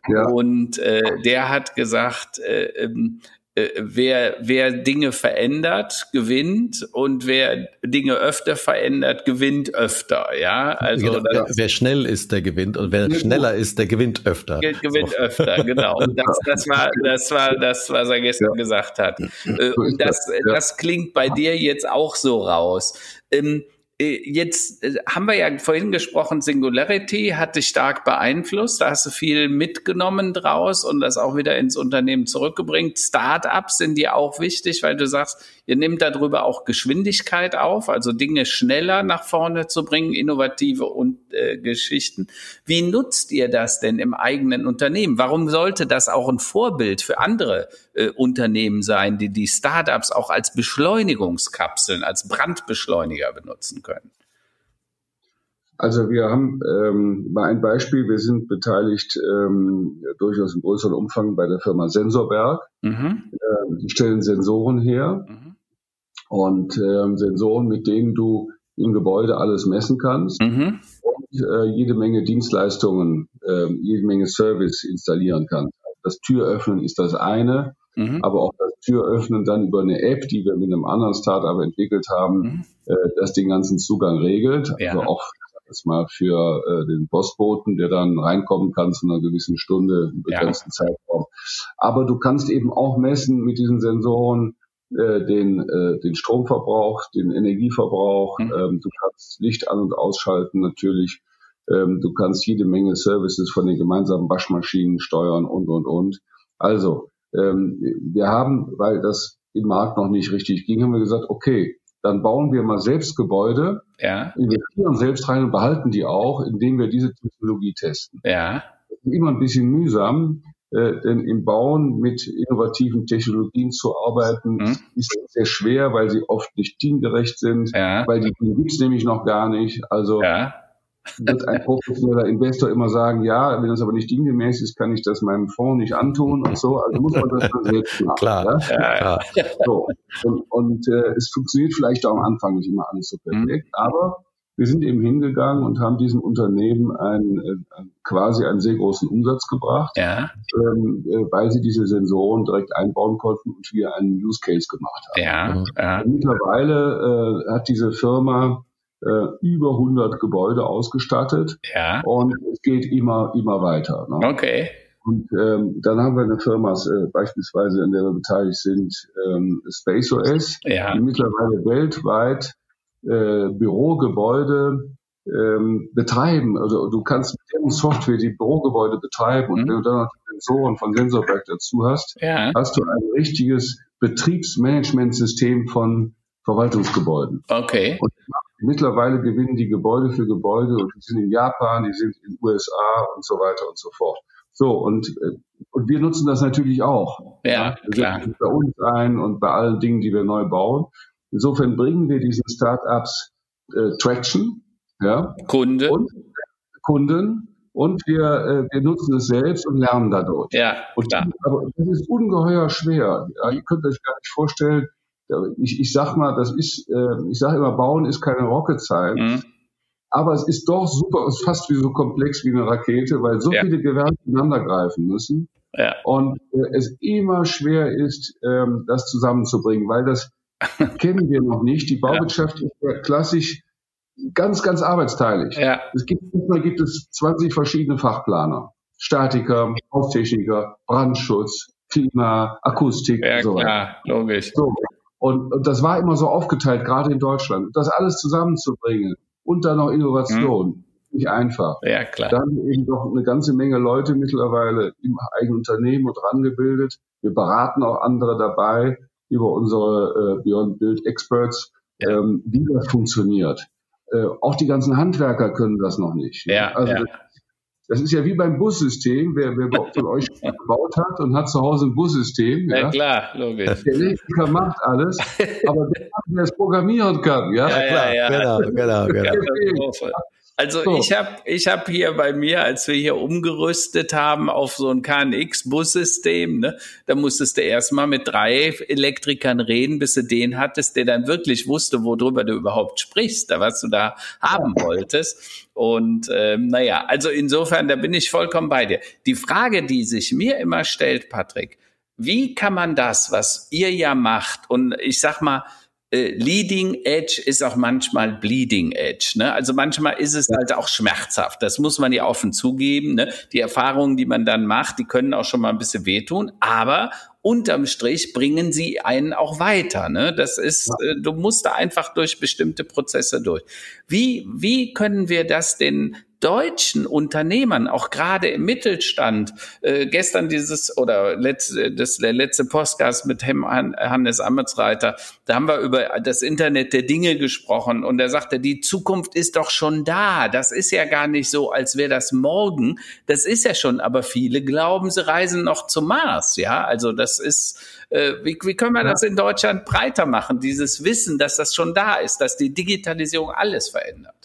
ja. und äh, der hat gesagt, äh, ähm, äh, wer, wer Dinge verändert, gewinnt und wer Dinge öfter verändert, gewinnt öfter. Ja, also genau, wer, wer, schnell ist, der gewinnt und wer schneller ist, der gewinnt öfter. Gewinnt so. öfter, genau. Und das, das war, das war das, was er gestern ja. gesagt hat. Äh, und das, das klingt bei dir jetzt auch so raus. Ähm, äh, jetzt äh, haben wir ja vorhin gesprochen, Singularity hat dich stark beeinflusst. Da hast du viel mitgenommen draus und das auch wieder ins Unternehmen zurückgebracht. Startups sind dir auch wichtig, weil du sagst, ihr nehmt darüber auch Geschwindigkeit auf, also Dinge schneller nach vorne zu bringen, innovative und, äh, Geschichten. Wie nutzt ihr das denn im eigenen Unternehmen? Warum sollte das auch ein Vorbild für andere äh, Unternehmen sein, die die Startups auch als Beschleunigungskapseln, als Brandbeschleuniger benutzen können? Also wir haben ähm, mal ein Beispiel, wir sind beteiligt ähm, durchaus im größeren Umfang bei der Firma Sensorberg. Mhm. Ähm, die stellen Sensoren her mhm. und ähm, Sensoren, mit denen du im Gebäude alles messen kannst mhm. und äh, jede Menge Dienstleistungen, äh, jede Menge Service installieren kannst. das Türöffnen ist das eine, mhm. aber auch das Türöffnen dann über eine App, die wir mit einem anderen Startup entwickelt haben, mhm. äh, das den ganzen Zugang regelt. Ja. Also auch das mal für äh, den Postboten, der dann reinkommen kann zu einer gewissen Stunde, im begrenzten ja. Zeitraum. Aber du kannst eben auch messen mit diesen Sensoren, äh, den, äh, den Stromverbrauch, den Energieverbrauch. Mhm. Ähm, du kannst Licht an- und ausschalten natürlich. Ähm, du kannst jede Menge Services von den gemeinsamen Waschmaschinen steuern und, und, und. Also, wir haben, weil das im Markt noch nicht richtig ging, haben wir gesagt, okay, dann bauen wir mal selbst Gebäude, ja. investieren selbst rein und behalten die auch, indem wir diese Technologie testen. Ja. Das ist immer ein bisschen mühsam, äh, denn im Bauen mit innovativen Technologien zu arbeiten, mhm. ist sehr schwer, weil sie oft nicht teamgerecht sind, ja. weil die gibt's nämlich noch gar nicht. Also ja wird ein professioneller Investor immer sagen, ja, wenn das aber nicht diengemäß ist, kann ich das meinem Fonds nicht antun und so. Also muss man das dann selbst machen. Klar. Ja? klar. So. Und, und äh, es funktioniert vielleicht auch am Anfang nicht immer alles so perfekt, mhm. aber wir sind eben hingegangen und haben diesem Unternehmen einen, äh, quasi einen sehr großen Umsatz gebracht, ja. ähm, äh, weil sie diese Sensoren direkt einbauen konnten und wir einen Use Case gemacht haben. Ja, ja. Mittlerweile äh, hat diese Firma äh, über 100 Gebäude ausgestattet. Ja. Und es geht immer, immer weiter. Ne? Okay. Und ähm, dann haben wir eine Firma äh, beispielsweise, an der wir beteiligt sind, ähm, SpaceOS, ja. die mittlerweile weltweit äh, Bürogebäude ähm, betreiben. Also du kannst mit deren Software die Bürogebäude betreiben und mhm. wenn du dann noch die Sensoren von Sensorwerk dazu hast, ja. hast du ein richtiges Betriebsmanagementsystem von Verwaltungsgebäuden. Okay. Und mittlerweile gewinnen die Gebäude für Gebäude und die sind in Japan, die sind in den USA und so weiter und so fort. So, und, äh, und wir nutzen das natürlich auch. Ja, klar. Bei uns ein und bei allen Dingen, die wir neu bauen. Insofern bringen wir diesen Startups äh, Traction, ja. Kunde. Und Kunden. Und wir, äh, wir nutzen es selbst und lernen dadurch. Ja, und, klar. Aber das ist ungeheuer schwer. Ja, ihr könnt euch gar nicht vorstellen, ich, ich sag mal, das ist, äh, ich sage immer, Bauen ist keine Rocket Science. Mhm. Aber es ist doch super, es ist fast wie so komplex wie eine Rakete, weil so ja. viele Gewerke ineinander greifen müssen. Ja. Und äh, es immer schwer ist, ähm, das zusammenzubringen, weil das kennen wir noch nicht. Die Bauwirtschaft ja. ist ja klassisch ganz, ganz arbeitsteilig. Ja. Es gibt, manchmal gibt es 20 verschiedene Fachplaner. Statiker, Haustechniker, Brandschutz, Klima, Akustik. Ja, so klar, logisch. So. Und, und das war immer so aufgeteilt, gerade in Deutschland. Das alles zusammenzubringen und dann noch Innovation. Mhm. Nicht einfach. Ja, klar. Dann eben doch eine ganze Menge Leute mittlerweile im eigenen Unternehmen und rangebildet. Wir beraten auch andere dabei über unsere äh, Beyond Build Experts, ja. ähm, wie das funktioniert. Äh, auch die ganzen Handwerker können das noch nicht. Ja, also ja. Das ist ja wie beim Bussystem. Wer, wer von euch gebaut hat und hat zu Hause ein Bussystem. Ja, ja klar, logisch. Der Elektriker macht alles, aber der, der es programmieren kann. Ja, ja, klar. Ja, ja. Genau, genau, genau. Also so. ich habe ich hab hier bei mir, als wir hier umgerüstet haben auf so ein KNX-Bussystem, ne, da musstest du erstmal mit drei Elektrikern reden, bis du den hattest, der dann wirklich wusste, worüber du überhaupt sprichst, was du da haben wolltest. Und ähm, naja, also insofern, da bin ich vollkommen bei dir. Die Frage, die sich mir immer stellt, Patrick, wie kann man das, was ihr ja macht, und ich sag mal, äh, Leading Edge ist auch manchmal Bleeding Edge. Ne? Also manchmal ist es halt auch schmerzhaft. Das muss man ja offen zugeben. Ne? Die Erfahrungen, die man dann macht, die können auch schon mal ein bisschen wehtun. Aber unterm Strich bringen sie einen auch weiter. Ne? Das ist, äh, du musst da einfach durch bestimmte Prozesse durch. Wie, wie können wir das denn deutschen Unternehmern, auch gerade im Mittelstand, äh, gestern dieses oder letzte, das, der letzte Podcast mit Hannes Ametsreiter, da haben wir über das Internet der Dinge gesprochen und er sagte, die Zukunft ist doch schon da. Das ist ja gar nicht so, als wäre das morgen. Das ist ja schon, aber viele glauben, sie reisen noch zum Mars. Ja, also das ist, äh, wie, wie können wir das in Deutschland breiter machen? Dieses Wissen, dass das schon da ist, dass die Digitalisierung alles verändert.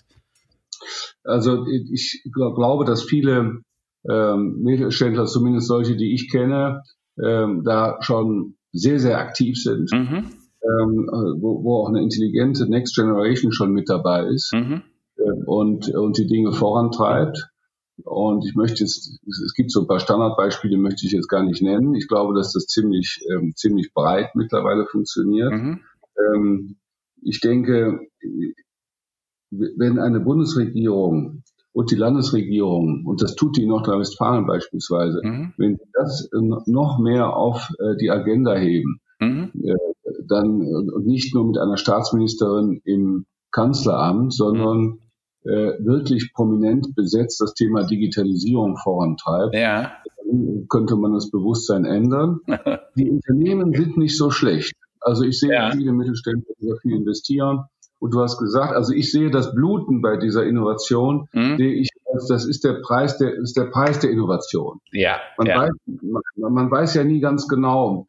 Also ich glaube, dass viele ähm, Mittelständler, zumindest solche, die ich kenne, ähm, da schon sehr, sehr aktiv sind, mhm. ähm, wo, wo, auch eine intelligente Next Generation schon mit dabei ist mhm. äh, und, und die Dinge vorantreibt. und ich möchte jetzt, es gibt so ein paar Standardbeispiele, möchte ich jetzt gar nicht nennen. Ich glaube, dass das ziemlich, ähm, ziemlich breit mittlerweile funktioniert. Mhm. Ähm, ich denke, wenn eine Bundesregierung und die Landesregierung, und das tut die Nordrhein-Westfalen beispielsweise, mhm. wenn das noch mehr auf äh, die Agenda heben, mhm. Äh, dann nicht nur mit einer Staatsministerin im Kanzleramt, sondern äh, wirklich prominent besetzt das Thema Digitalisierung vorantreibt, ja. dann könnte man das Bewusstsein ändern. die Unternehmen sind nicht so schlecht. Also ich sehe ja. viele Mittelständler, die viel investieren. Und du hast gesagt, also ich sehe das Bluten bei dieser Innovation, mhm. sehe ich das ist der Preis der ist der Preis der Innovation. Ja. Man, ja. Weiß, man, man weiß ja nie ganz genau,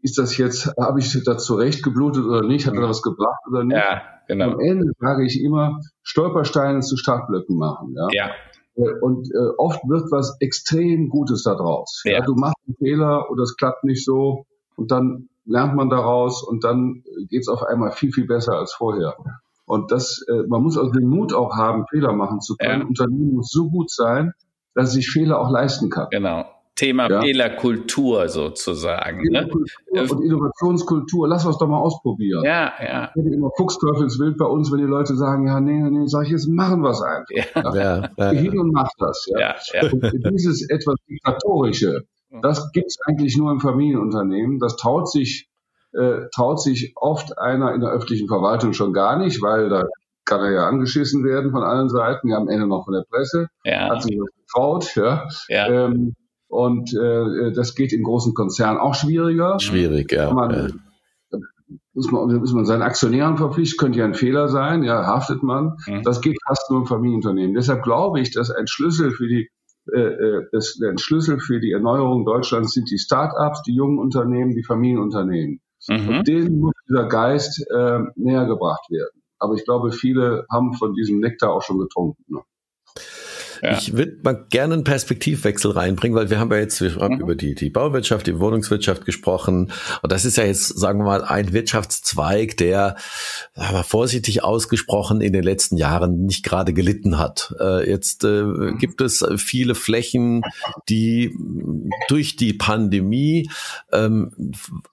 ist das jetzt, habe ich da zurecht geblutet oder nicht, hat er was gebracht oder nicht? Ja, genau. Am Ende sage ich immer, Stolpersteine zu Startblöcken machen. Ja. ja. Äh, und äh, oft wird was extrem Gutes daraus. Ja. ja. Du machst einen Fehler oder es klappt nicht so und dann lernt man daraus und dann geht's auf einmal viel, viel besser als vorher. Und das, äh, man muss also den Mut auch haben, Fehler machen zu können. Ja. Unternehmen muss so gut sein, dass es sich Fehler auch leisten kann. Genau. Thema ja. Fehlerkultur sozusagen. Ne? Und Innovationskultur, lass uns doch mal ausprobieren. Ja, ja. Ich immer Fuchsteufelswild bei uns, wenn die Leute sagen, ja, nee, nee, sag ich, jetzt machen wir es einfach. Ja. Ja. Ja, hin und mach das. Ja. Ja, ja. Und dieses etwas Diktatorische, das gibt es eigentlich nur im Familienunternehmen. Das traut sich, äh, traut sich oft einer in der öffentlichen Verwaltung schon gar nicht, weil da kann er ja angeschissen werden von allen Seiten, ja am Ende noch von der Presse, ja. hat sich das getraut, ja. ja. Ähm, und äh, das geht in großen Konzernen auch schwieriger. Schwierig, ja. Man, ja. Muss man, muss man seinen Aktionären verpflichten, könnte ja ein Fehler sein, ja, haftet man. Mhm. Das geht fast nur im Familienunternehmen. Deshalb glaube ich, dass ein Schlüssel für die äh, äh das, ein Schlüssel für die Erneuerung Deutschlands sind die Start-ups, die jungen Unternehmen, die Familienunternehmen. Mhm. Und denen muss dieser Geist äh, näher gebracht werden. Aber ich glaube, viele haben von diesem Nektar auch schon getrunken. Ne? Ja. Ich würde mal gerne einen Perspektivwechsel reinbringen, weil wir haben ja jetzt wir haben mhm. über die, die Bauwirtschaft, die Wohnungswirtschaft gesprochen. Und das ist ja jetzt, sagen wir mal, ein Wirtschaftszweig, der aber vorsichtig ausgesprochen in den letzten Jahren nicht gerade gelitten hat. Äh, jetzt äh, mhm. gibt es viele Flächen, die durch die Pandemie ähm,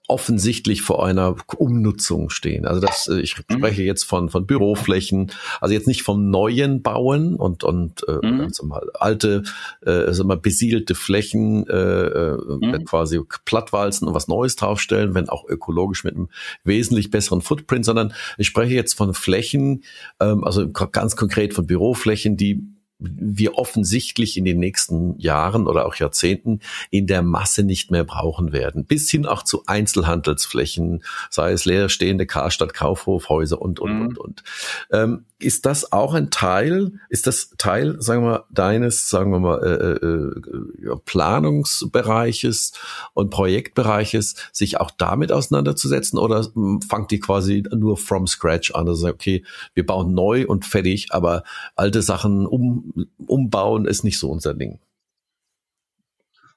offensichtlich vor einer Umnutzung stehen. Also das, äh, ich mhm. spreche jetzt von, von Büroflächen, also jetzt nicht vom neuen Bauen und, und äh, mhm also mal alte, äh, sag mal, besiedelte Flächen äh, äh, mhm. quasi plattwalzen und was Neues draufstellen, wenn auch ökologisch mit einem wesentlich besseren Footprint, sondern ich spreche jetzt von Flächen, ähm, also ganz konkret von Büroflächen, die wir offensichtlich in den nächsten Jahren oder auch Jahrzehnten in der Masse nicht mehr brauchen werden. Bis hin auch zu Einzelhandelsflächen, sei es leerstehende Karstadt, Kaufhofhäuser und, und, mhm. und, und. Ähm, ist das auch ein Teil, ist das Teil, sagen wir mal, deines, sagen wir mal, äh, äh, Planungsbereiches und Projektbereiches, sich auch damit auseinanderzusetzen oder fangt die quasi nur from scratch an? Also okay, wir bauen neu und fertig, aber alte Sachen um, umbauen ist nicht so unser Ding.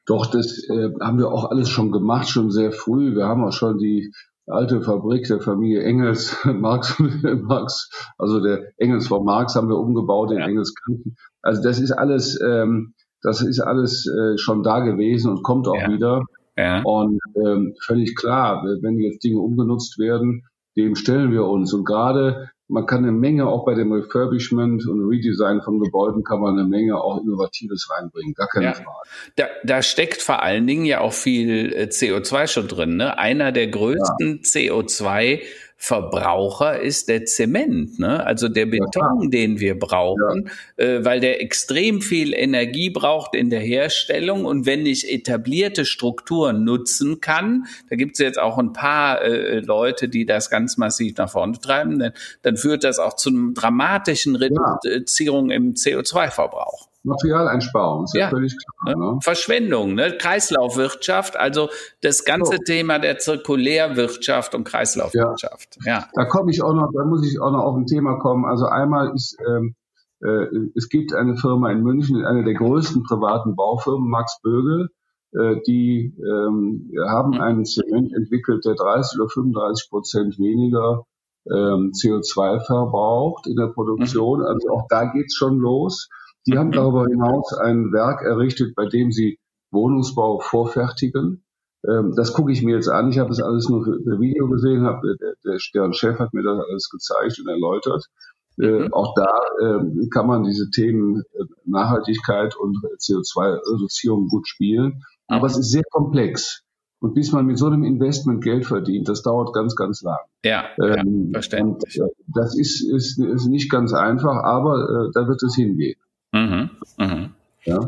Doch, das äh, haben wir auch alles schon gemacht, schon sehr früh. Wir haben auch schon die alte Fabrik der Familie Engels, Marx, Marx, also der Engels von Marx haben wir umgebaut in ja. Engelskirchen. Also das ist alles, ähm, das ist alles äh, schon da gewesen und kommt auch ja. wieder. Ja. Und ähm, völlig klar, wenn jetzt Dinge umgenutzt werden, dem stellen wir uns. Und gerade man kann eine Menge auch bei dem Refurbishment und Redesign von Gebäuden kann man eine Menge auch Innovatives reinbringen. Gar keine ja. Frage. Da, da steckt vor allen Dingen ja auch viel äh, CO2 schon drin. Ne? Einer der größten ja. CO2 Verbraucher ist der Zement, ne? also der Beton, ja, den wir brauchen, ja. äh, weil der extrem viel Energie braucht in der Herstellung und wenn ich etablierte Strukturen nutzen kann, da gibt es jetzt auch ein paar äh, Leute, die das ganz massiv nach vorne treiben, dann, dann führt das auch zu einer dramatischen Reduzierung ja. im CO2-Verbrauch. Materialeinsparung, ist ja, ja völlig klar. Ne? Verschwendung, ne? Kreislaufwirtschaft, also das ganze so. Thema der Zirkulärwirtschaft und Kreislaufwirtschaft. Ja. ja. Da komme ich auch noch, da muss ich auch noch auf ein Thema kommen. Also einmal ist, ähm, äh, es gibt eine Firma in München, eine der größten privaten Baufirmen, Max Bögel, äh, die ähm, haben mhm. einen Zement entwickelt, der 30 oder 35 Prozent weniger ähm, CO2 verbraucht in der Produktion. Mhm. Also auch da geht's schon los. Die haben darüber hinaus ein Werk errichtet, bei dem sie Wohnungsbau vorfertigen. Ähm, das gucke ich mir jetzt an. Ich habe das alles nur per Video gesehen, hab, der, der, deren Chef hat mir das alles gezeigt und erläutert. Äh, mhm. auch da äh, kann man diese Themen äh, Nachhaltigkeit und CO2-Reduzierung gut spielen. Aber es ist sehr komplex. Und bis man mit so einem Investment Geld verdient, das dauert ganz, ganz lang. Ja, ähm, ja verständlich. Äh, das ist, ist, ist nicht ganz einfach, aber äh, da wird es hingehen. Mhm, mh. ja?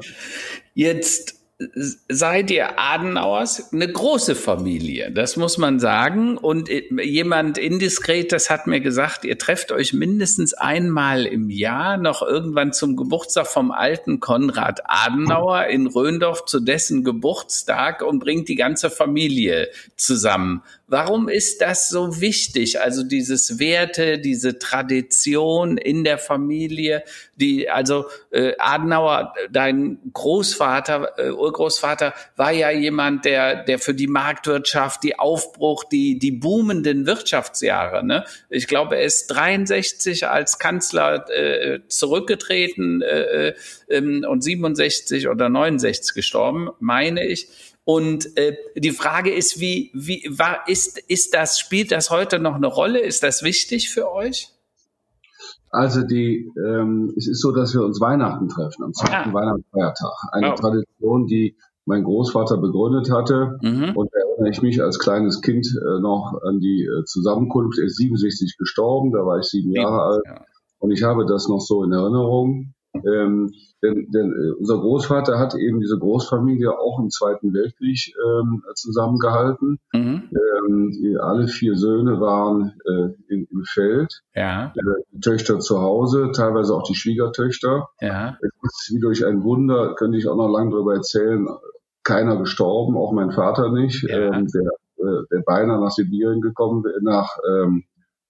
Jetzt seid ihr Adenauers eine große Familie, das muss man sagen. Und jemand indiskret, das hat mir gesagt, ihr trefft euch mindestens einmal im Jahr noch irgendwann zum Geburtstag vom alten Konrad Adenauer in Röndorf zu dessen Geburtstag und bringt die ganze Familie zusammen. Warum ist das so wichtig? Also dieses Werte, diese Tradition in der Familie, die also äh, Adenauer, dein Großvater, äh, Urgroßvater war ja jemand, der der für die Marktwirtschaft, die Aufbruch, die die boomenden Wirtschaftsjahre. Ne? Ich glaube, er ist 63 als Kanzler äh, zurückgetreten äh, äh, und 67 oder 69 gestorben, meine ich. Und äh, die Frage ist, wie, wie war, ist, ist das, spielt das heute noch eine Rolle? Ist das wichtig für euch? Also die, ähm, es ist so, dass wir uns Weihnachten treffen, am zweiten ah. Weihnachtsfeiertag. Eine oh. Tradition, die mein Großvater begründet hatte. Mhm. Und da erinnere ich mich als kleines Kind äh, noch an die äh, Zusammenkunft. Er ist 67 gestorben, da war ich sieben Jahre alt. Ja. Und ich habe das noch so in Erinnerung. Ähm, denn, denn äh, unser Großvater hat eben diese Großfamilie auch im Zweiten Weltkrieg ähm, zusammengehalten. Mhm. Ähm, alle vier Söhne waren äh, in, im Feld. Ja. Äh, die Töchter zu Hause, teilweise auch die Schwiegertöchter. Ja. Es ist wie durch ein Wunder, könnte ich auch noch lange darüber erzählen, keiner gestorben, auch mein Vater nicht, ja. ähm, der, äh, der beinahe nach Sibirien gekommen, nach ähm,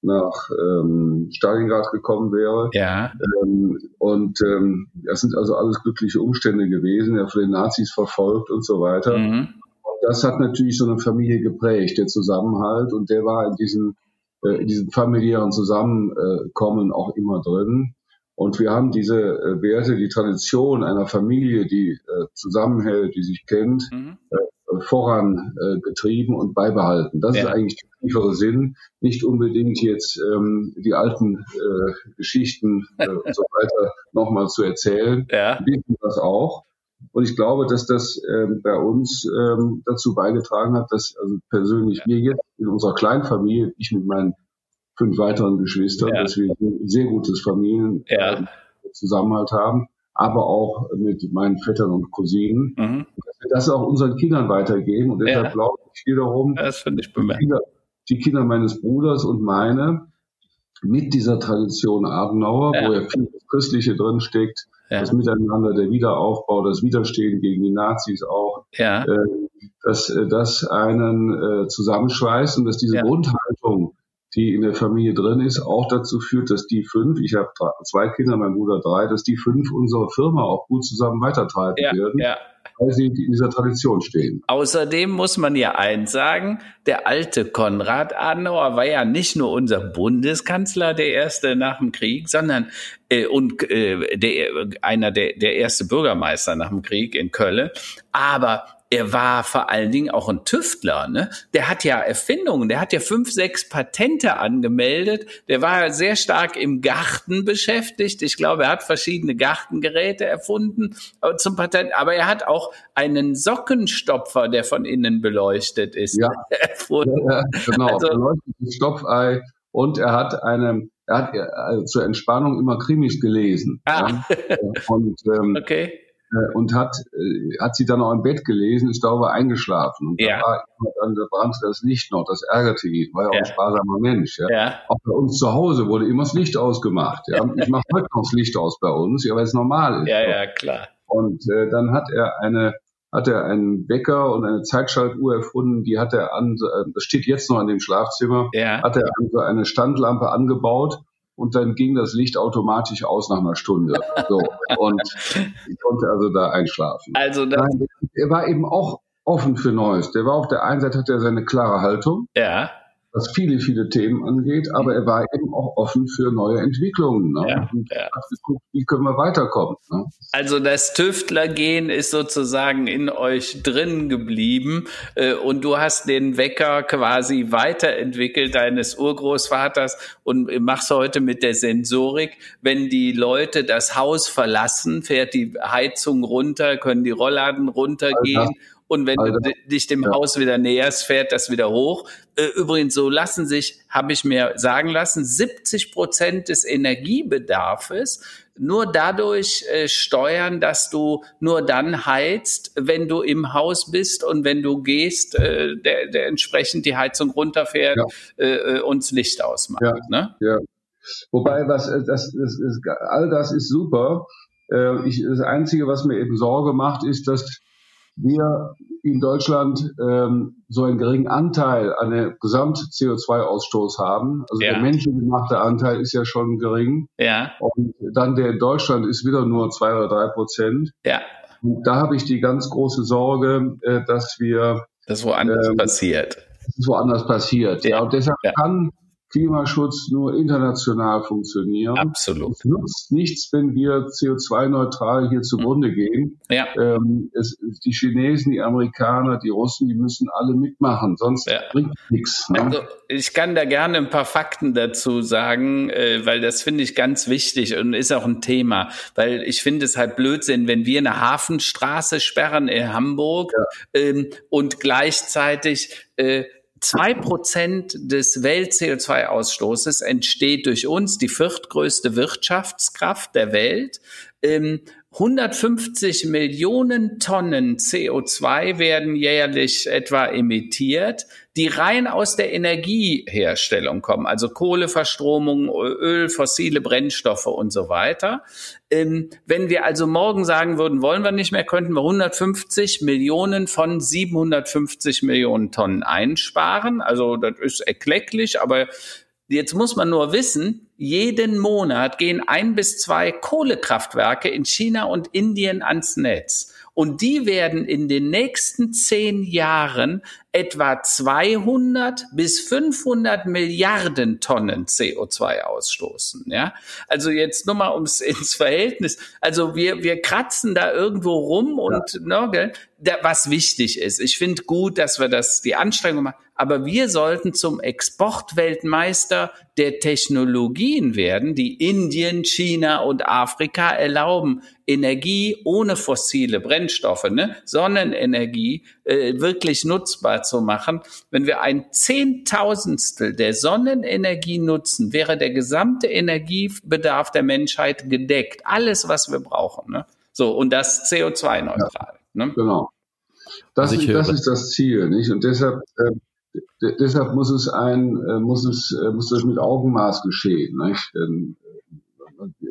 nach ähm, Stalingrad gekommen wäre. Ja. Ähm, und ähm, das sind also alles glückliche Umstände gewesen, er von den Nazis verfolgt und so weiter. Mhm. Und das hat natürlich so eine Familie geprägt, der Zusammenhalt und der war in diesem, äh, in diesem familiären Zusammenkommen auch immer drin. Und wir haben diese äh, Werte, die Tradition einer Familie, die äh, zusammenhält, die sich kennt, mhm. äh, vorangetrieben äh, und beibehalten. Das ja. ist eigentlich der tiefere Sinn. Nicht unbedingt jetzt ähm, die alten äh, Geschichten äh, und so weiter nochmal zu erzählen. Ja. Wir wissen das auch. Und ich glaube, dass das ähm, bei uns ähm, dazu beigetragen hat, dass also persönlich ja. wir jetzt in unserer Kleinfamilie, ich mit meinen fünf weiteren Geschwistern, ja. dass wir ein sehr gutes Familienzusammenhalt ja. haben aber auch mit meinen Vettern und Cousinen. Mhm. Dass wir das auch unseren Kindern weitergeben. Und deshalb ja. glaube ich wiederum, das finde ich die Kinder, die Kinder meines Bruders und meine mit dieser Tradition Adenauer, ja. wo ja viel das Christliche drinsteckt, ja. das Miteinander, der Wiederaufbau, das Widerstehen gegen die Nazis auch, ja. äh, dass äh, das einen äh, zusammenschweißt und dass diese. Grundhaltung die in der Familie drin ist, auch dazu führt, dass die fünf, ich habe zwei Kinder, mein Bruder drei, dass die fünf unsere Firma auch gut zusammen weitertreiben ja, werden. Ja weil sie in dieser Tradition stehen. Außerdem muss man ja eins sagen, der alte Konrad Adenauer war ja nicht nur unser Bundeskanzler, der erste nach dem Krieg, sondern äh, und äh, der, einer der, der erste Bürgermeister nach dem Krieg in Köln, aber er war vor allen Dingen auch ein Tüftler. Ne? Der hat ja Erfindungen, der hat ja fünf, sechs Patente angemeldet. Der war sehr stark im Garten beschäftigt. Ich glaube, er hat verschiedene Gartengeräte erfunden äh, zum Patent. Aber er hat auch einen Sockenstopfer, der von innen beleuchtet ist, ja. erfunden. Ja, genau, also, beleuchtetes Stopfei. Und er hat eine, er hat also zur Entspannung immer Krimis gelesen. Ah. Ja. Und ähm, okay äh, und hat, äh, hat sie dann auch im Bett gelesen, ist darüber eingeschlafen. Und ja. da, war, dann, da brannte das Licht noch, das ärgerte ihn, war ja auch ein sparsamer Mensch. Ja. ja. Auch bei uns zu Hause wurde immer das Licht ausgemacht. Ja. Ich mache heute noch das Licht aus bei uns, ja, weil es normal ist. Ja, ja, klar. Und äh, dann hat er eine hat er einen Wecker und eine Zeitschaltuhr erfunden, die hat er an, äh, das steht jetzt noch in dem Schlafzimmer, ja. hat er an so eine Standlampe angebaut und dann ging das Licht automatisch aus nach einer Stunde. So. Und ich konnte also da einschlafen. Also das Nein, er war eben auch offen für Neues. Der war auf der einen Seite hat er seine klare Haltung. Ja. Was viele, viele Themen angeht, aber er war eben auch offen für neue Entwicklungen. Ne? Ja, und ja. geguckt, wie können wir weiterkommen. Ne? Also das Tüftlergehen ist sozusagen in euch drin geblieben äh, und du hast den Wecker quasi weiterentwickelt deines Urgroßvaters und machst heute mit der Sensorik, wenn die Leute das Haus verlassen, fährt die Heizung runter, können die Rollladen runtergehen. Also und wenn Alter. du dich dem ja. Haus wieder näherst, fährt das wieder hoch. Äh, übrigens, so lassen sich, habe ich mir sagen lassen, 70 Prozent des Energiebedarfs nur dadurch äh, steuern, dass du nur dann heizt, wenn du im Haus bist und wenn du gehst, äh, der, der entsprechend die Heizung runterfährt ja. äh, und das Licht ausmacht. Ja. Ne? ja. Wobei, was das, das, das, all das ist super. Äh, ich, das Einzige, was mir eben Sorge macht, ist, dass wir in Deutschland ähm, so einen geringen Anteil an der Gesamt-CO2-Ausstoß haben. Also ja. der menschengemachte Anteil ist ja schon gering. Ja. Und dann der in Deutschland ist wieder nur zwei oder drei Prozent. Ja. Und da habe ich die ganz große Sorge, äh, dass wir das woanders ähm, passiert. Das ist woanders passiert. Ja, ja. und deshalb ja. kann Klimaschutz nur international funktionieren. Absolut. Es nutzt nichts, wenn wir CO2-neutral hier zugrunde gehen. Ja. Ähm, es, die Chinesen, die Amerikaner, die Russen, die müssen alle mitmachen, sonst ja. bringt nichts. Ne? Also ich kann da gerne ein paar Fakten dazu sagen, äh, weil das finde ich ganz wichtig und ist auch ein Thema, weil ich finde es halt Blödsinn, wenn wir eine Hafenstraße sperren in Hamburg ja. ähm, und gleichzeitig äh, Zwei Prozent des Welt-CO2-Ausstoßes entsteht durch uns, die viertgrößte Wirtschaftskraft der Welt. 150 Millionen Tonnen CO2 werden jährlich etwa emittiert, die rein aus der Energieherstellung kommen, also Kohleverstromung, Öl, fossile Brennstoffe und so weiter. Ähm, wenn wir also morgen sagen würden, wollen wir nicht mehr, könnten wir 150 Millionen von 750 Millionen Tonnen einsparen. Also das ist erklecklich, aber Jetzt muss man nur wissen, jeden Monat gehen ein bis zwei Kohlekraftwerke in China und Indien ans Netz. Und die werden in den nächsten zehn Jahren etwa 200 bis 500 Milliarden Tonnen CO2 ausstoßen. Ja, also jetzt nur mal ums ins Verhältnis. Also wir wir kratzen da irgendwo rum und ja. ne, da, was wichtig ist. Ich finde gut, dass wir das die Anstrengung machen aber wir sollten zum Exportweltmeister der Technologien werden, die Indien, China und Afrika erlauben, Energie ohne fossile Brennstoffe, ne, Sonnenenergie äh, wirklich nutzbar zu machen. Wenn wir ein Zehntausendstel der Sonnenenergie nutzen, wäre der gesamte Energiebedarf der Menschheit gedeckt. Alles, was wir brauchen. Ne? So, und das CO2-neutral. Ja, ne? Genau. Das, ist, das ist das Ziel, nicht? Und deshalb äh, deshalb muss es ein, äh, muss es, äh, muss das mit Augenmaß geschehen. Nicht? Denn äh,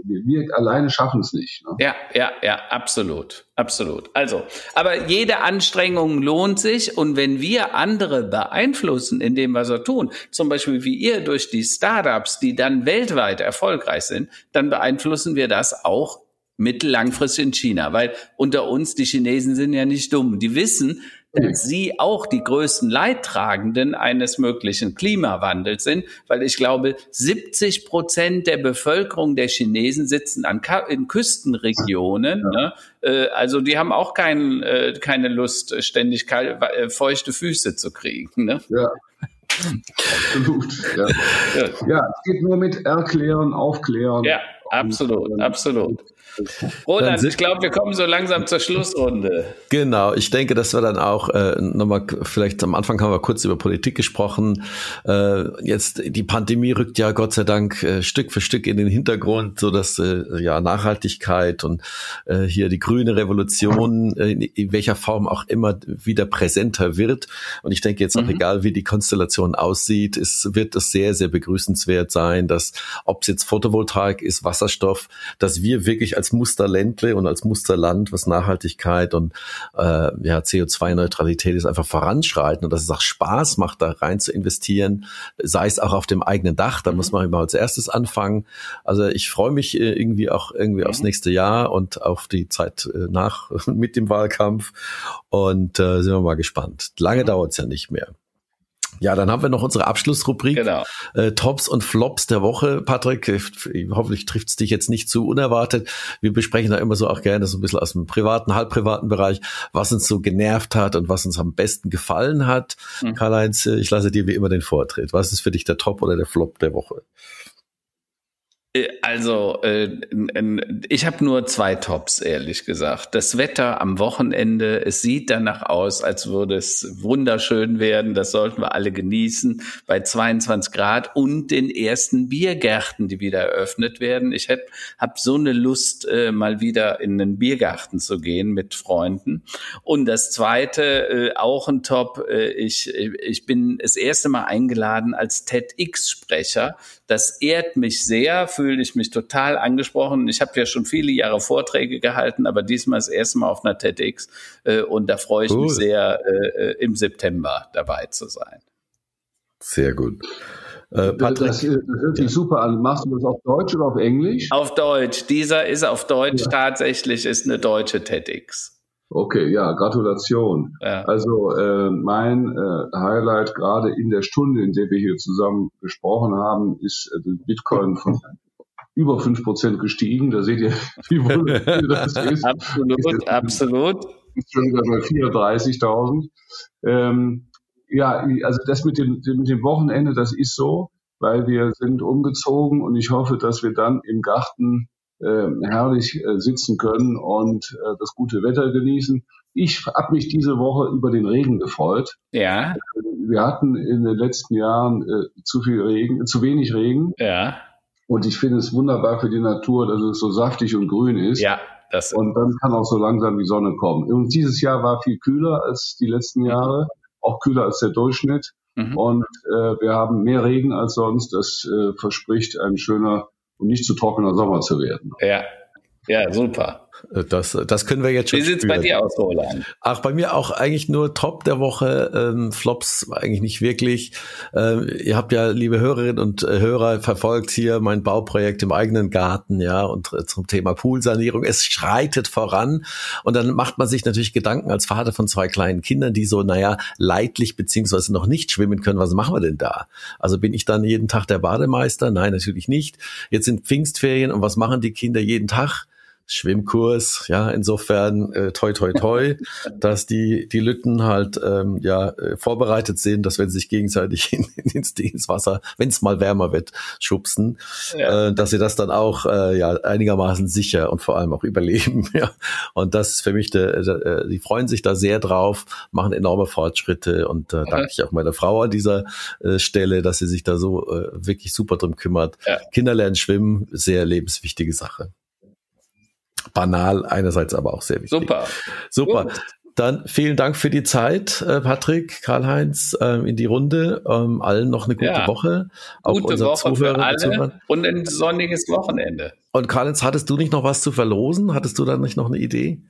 wir alleine schaffen es nicht. Ne? Ja, ja, ja, absolut, absolut. Also, aber jede Anstrengung lohnt sich und wenn wir andere beeinflussen in dem, was wir tun, zum Beispiel wie ihr durch die Startups, die dann weltweit erfolgreich sind, dann beeinflussen wir das auch mittellangfristig in China, weil unter uns die Chinesen sind ja nicht dumm. Die wissen, dass sie auch die größten Leidtragenden eines möglichen Klimawandels sind, weil ich glaube, 70 Prozent der Bevölkerung der Chinesen sitzen an, in Küstenregionen. Ja. Ne? Äh, also die haben auch kein, äh, keine Lust, ständig äh, feuchte Füße zu kriegen. Ne? Ja. Absolut. Ja. ja. es geht nur mit Erklären, Aufklären. Ja, absolut, absolut. Roland, ich glaube, wir kommen so langsam zur Schlussrunde. Genau, ich denke, dass wir dann auch äh, nochmal, vielleicht am Anfang haben wir kurz über Politik gesprochen. Äh, jetzt die Pandemie rückt ja Gott sei Dank äh, Stück für Stück in den Hintergrund, so dass äh, ja Nachhaltigkeit und äh, hier die grüne Revolution äh, in welcher Form auch immer wieder präsenter wird. Und ich denke jetzt auch mhm. egal, wie die Konstellation aussieht, es wird es sehr, sehr begrüßenswert sein, dass ob es jetzt Photovoltaik ist, Wasserstoff, dass wir wirklich als als Musterländle und als Musterland, was Nachhaltigkeit und äh, ja, CO2-Neutralität ist, einfach voranschreiten und dass es auch Spaß macht, da rein zu investieren, sei es auch auf dem eigenen Dach, da muss man immer als erstes anfangen. Also ich freue mich äh, irgendwie auch irgendwie aufs mhm. nächste Jahr und auf die Zeit äh, nach mit dem Wahlkampf und äh, sind wir mal gespannt. Lange mhm. dauert es ja nicht mehr. Ja, dann haben wir noch unsere Abschlussrubrik. Genau. Äh, Tops und Flops der Woche. Patrick, äh, hoffentlich trifft es dich jetzt nicht zu unerwartet. Wir besprechen da immer so auch gerne so ein bisschen aus dem privaten, halbprivaten Bereich, was uns so genervt hat und was uns am besten gefallen hat. Mhm. Karl-Heinz, äh, ich lasse dir wie immer den Vortritt. Was ist für dich der Top oder der Flop der Woche? Äh, also, äh, ich habe nur zwei Tops, ehrlich gesagt. Das Wetter am Wochenende, es sieht danach aus, als würde es wunderschön werden. Das sollten wir alle genießen bei 22 Grad und den ersten Biergärten, die wieder eröffnet werden. Ich habe so eine Lust, äh, mal wieder in einen Biergarten zu gehen mit Freunden. Und das Zweite, auch ein Top, ich, ich bin das erste Mal eingeladen als TEDx-Sprecher. Das ehrt mich sehr fühle ich mich total angesprochen. Ich habe ja schon viele Jahre Vorträge gehalten, aber diesmal das erste Mal auf einer TEDx äh, und da freue ich cool. mich sehr, äh, äh, im September dabei zu sein. Sehr gut. Äh, Patrick, das, das hört sich super an. Machst du das auf Deutsch oder auf Englisch? Auf Deutsch. Dieser ist auf Deutsch ja. tatsächlich, ist eine deutsche TEDx. Okay, ja, Gratulation. Ja. Also äh, mein äh, Highlight gerade in der Stunde, in der wir hier zusammen gesprochen haben, ist äh, Bitcoin von über fünf Prozent gestiegen. Da seht ihr, wie wohl das ist. absolut, ist absolut. Ist schon wieder bei 34.000. Ähm, ja, also das mit dem, mit dem Wochenende, das ist so, weil wir sind umgezogen und ich hoffe, dass wir dann im Garten herrlich äh, sitzen können und äh, das gute Wetter genießen. Ich habe mich diese Woche über den Regen gefreut. Ja. Wir hatten in den letzten Jahren äh, zu viel Regen, zu wenig Regen. Ja. Und ich finde es wunderbar für die Natur, dass es so saftig und grün ist. Ja. Das und dann kann auch so langsam die Sonne kommen. Und dieses Jahr war viel kühler als die letzten mhm. Jahre, auch kühler als der Durchschnitt. Mhm. Und äh, wir haben mehr Regen als sonst. Das äh, verspricht ein schöner und nicht zu trockener Sommer zu werden. Ja, ja, super. Äh, das, das können wir jetzt schon. Wie sieht's spüren. bei dir aus, Roland? Ach, bei mir auch eigentlich nur Top der Woche. Ähm, Flops eigentlich nicht wirklich. Ähm, ihr habt ja, liebe Hörerinnen und äh, Hörer, verfolgt hier mein Bauprojekt im eigenen Garten, ja, und äh, zum Thema Poolsanierung. Es schreitet voran. Und dann macht man sich natürlich Gedanken als Vater von zwei kleinen Kindern, die so, naja, leidlich beziehungsweise noch nicht schwimmen können. Was machen wir denn da? Also bin ich dann jeden Tag der Bademeister? Nein, natürlich nicht. Jetzt sind Pfingstferien und was machen die Kinder jeden Tag? Schwimmkurs. Ja, insofern äh, toi toi toi, dass die die Lütten halt ähm, ja äh, vorbereitet sind, dass wenn sie sich gegenseitig in, ins, ins Wasser, wenn es mal wärmer wird, schubsen, ja. äh, dass sie das dann auch äh, ja einigermaßen sicher und vor allem auch überleben. Ja, und das ist für mich der, der äh, die freuen sich da sehr drauf, machen enorme Fortschritte und äh, danke ich auch meiner Frau an dieser äh, Stelle, dass sie sich da so äh, wirklich super drum kümmert. Ja. Kinder lernen schwimmen, sehr lebenswichtige Sache banal, einerseits aber auch sehr wichtig. Super. Super. Gut. Dann vielen Dank für die Zeit, äh, Patrick, Karl-Heinz, ähm, in die Runde. Ähm, allen noch eine gute ja. Woche. Auch gute Woche Zuhörer, für alle Zuhörer. und ein sonniges Wochenende. Und Karl-Heinz, hattest du nicht noch was zu verlosen? Hattest du da nicht noch eine Idee?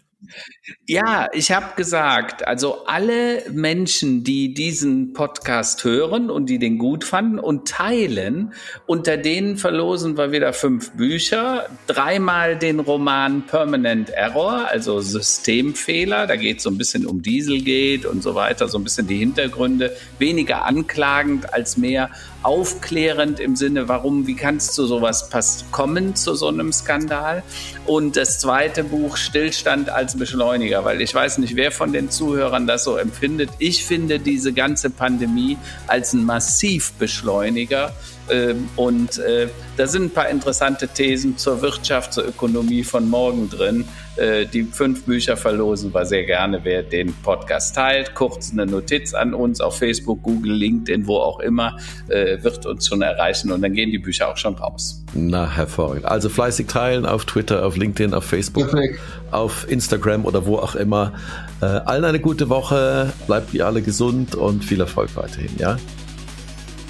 Ja, ich habe gesagt, also alle Menschen, die diesen Podcast hören und die den gut fanden und teilen, unter denen verlosen wir wieder fünf Bücher, dreimal den Roman Permanent Error, also Systemfehler, da geht es so ein bisschen um Dieselgate und so weiter, so ein bisschen die Hintergründe, weniger anklagend als mehr aufklärend im Sinne, warum, wie kann es zu sowas kommen, zu so einem Skandal. Und das zweite Buch, Stillstand als Beschleuniger, weil ich weiß nicht, wer von den Zuhörern das so empfindet. Ich finde diese ganze Pandemie als ein Massivbeschleuniger ähm, und äh, da sind ein paar interessante Thesen zur Wirtschaft, zur Ökonomie von morgen drin. Äh, die fünf Bücher verlosen wir sehr gerne, wer den Podcast teilt. Kurz eine Notiz an uns auf Facebook, Google, LinkedIn, wo auch immer, äh, wird uns schon erreichen und dann gehen die Bücher auch schon raus. Na, hervorragend. Also fleißig teilen auf Twitter, auf LinkedIn, auf Facebook, Perfekt. auf Instagram oder wo auch immer. allen eine gute Woche, bleibt ihr alle gesund und viel Erfolg weiterhin, ja?